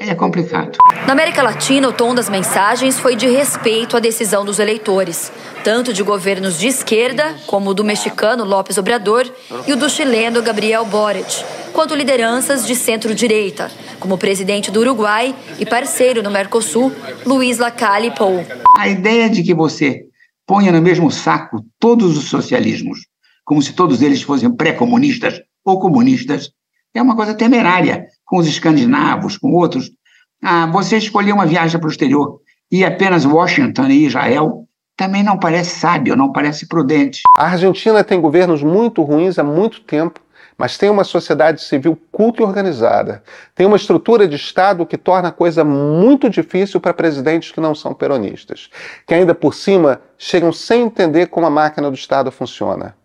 É complicado. Na América Latina, o tom das mensagens foi de respeito à decisão dos eleitores, tanto de governos de esquerda, como o do mexicano López Obrador e o do chileno Gabriel Boric, quanto lideranças de centro-direita, como o presidente do Uruguai e parceiro no Mercosul, Luiz Lacalle Pou. A ideia de que você ponha no mesmo saco todos os socialismos, como se todos eles fossem pré-comunistas ou comunistas, é uma coisa temerária com os escandinavos, com outros. Ah, você escolher uma viagem para o exterior e apenas Washington e Israel também não parece sábio, não parece prudente. A Argentina tem governos muito ruins há muito tempo, mas tem uma sociedade civil culta e organizada. Tem uma estrutura de Estado que torna a coisa muito difícil para presidentes que não são peronistas, que ainda por cima chegam sem entender como a máquina do Estado funciona.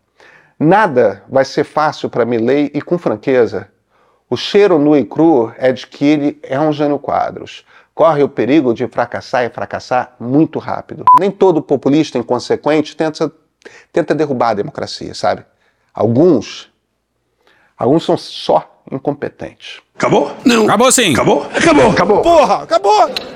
Nada vai ser fácil para Milley e, com franqueza, o cheiro nu e cru é de que ele é um Jânio Quadros. Corre o perigo de fracassar e fracassar muito rápido. Nem todo populista inconsequente tenta, tenta derrubar a democracia, sabe? Alguns, alguns são só incompetentes. Acabou? Não. Acabou sim. Acabou? Acabou. Acabou. Porra, acabou!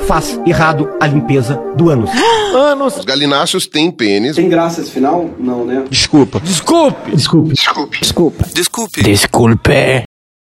faz errado a limpeza do ânus. Anos. Os galináceos têm pênis. Tem graça esse final? Não, né? Desculpa. Desculpe. Desculpe. Desculpe. Desculpa. Desculpe. Desculpe.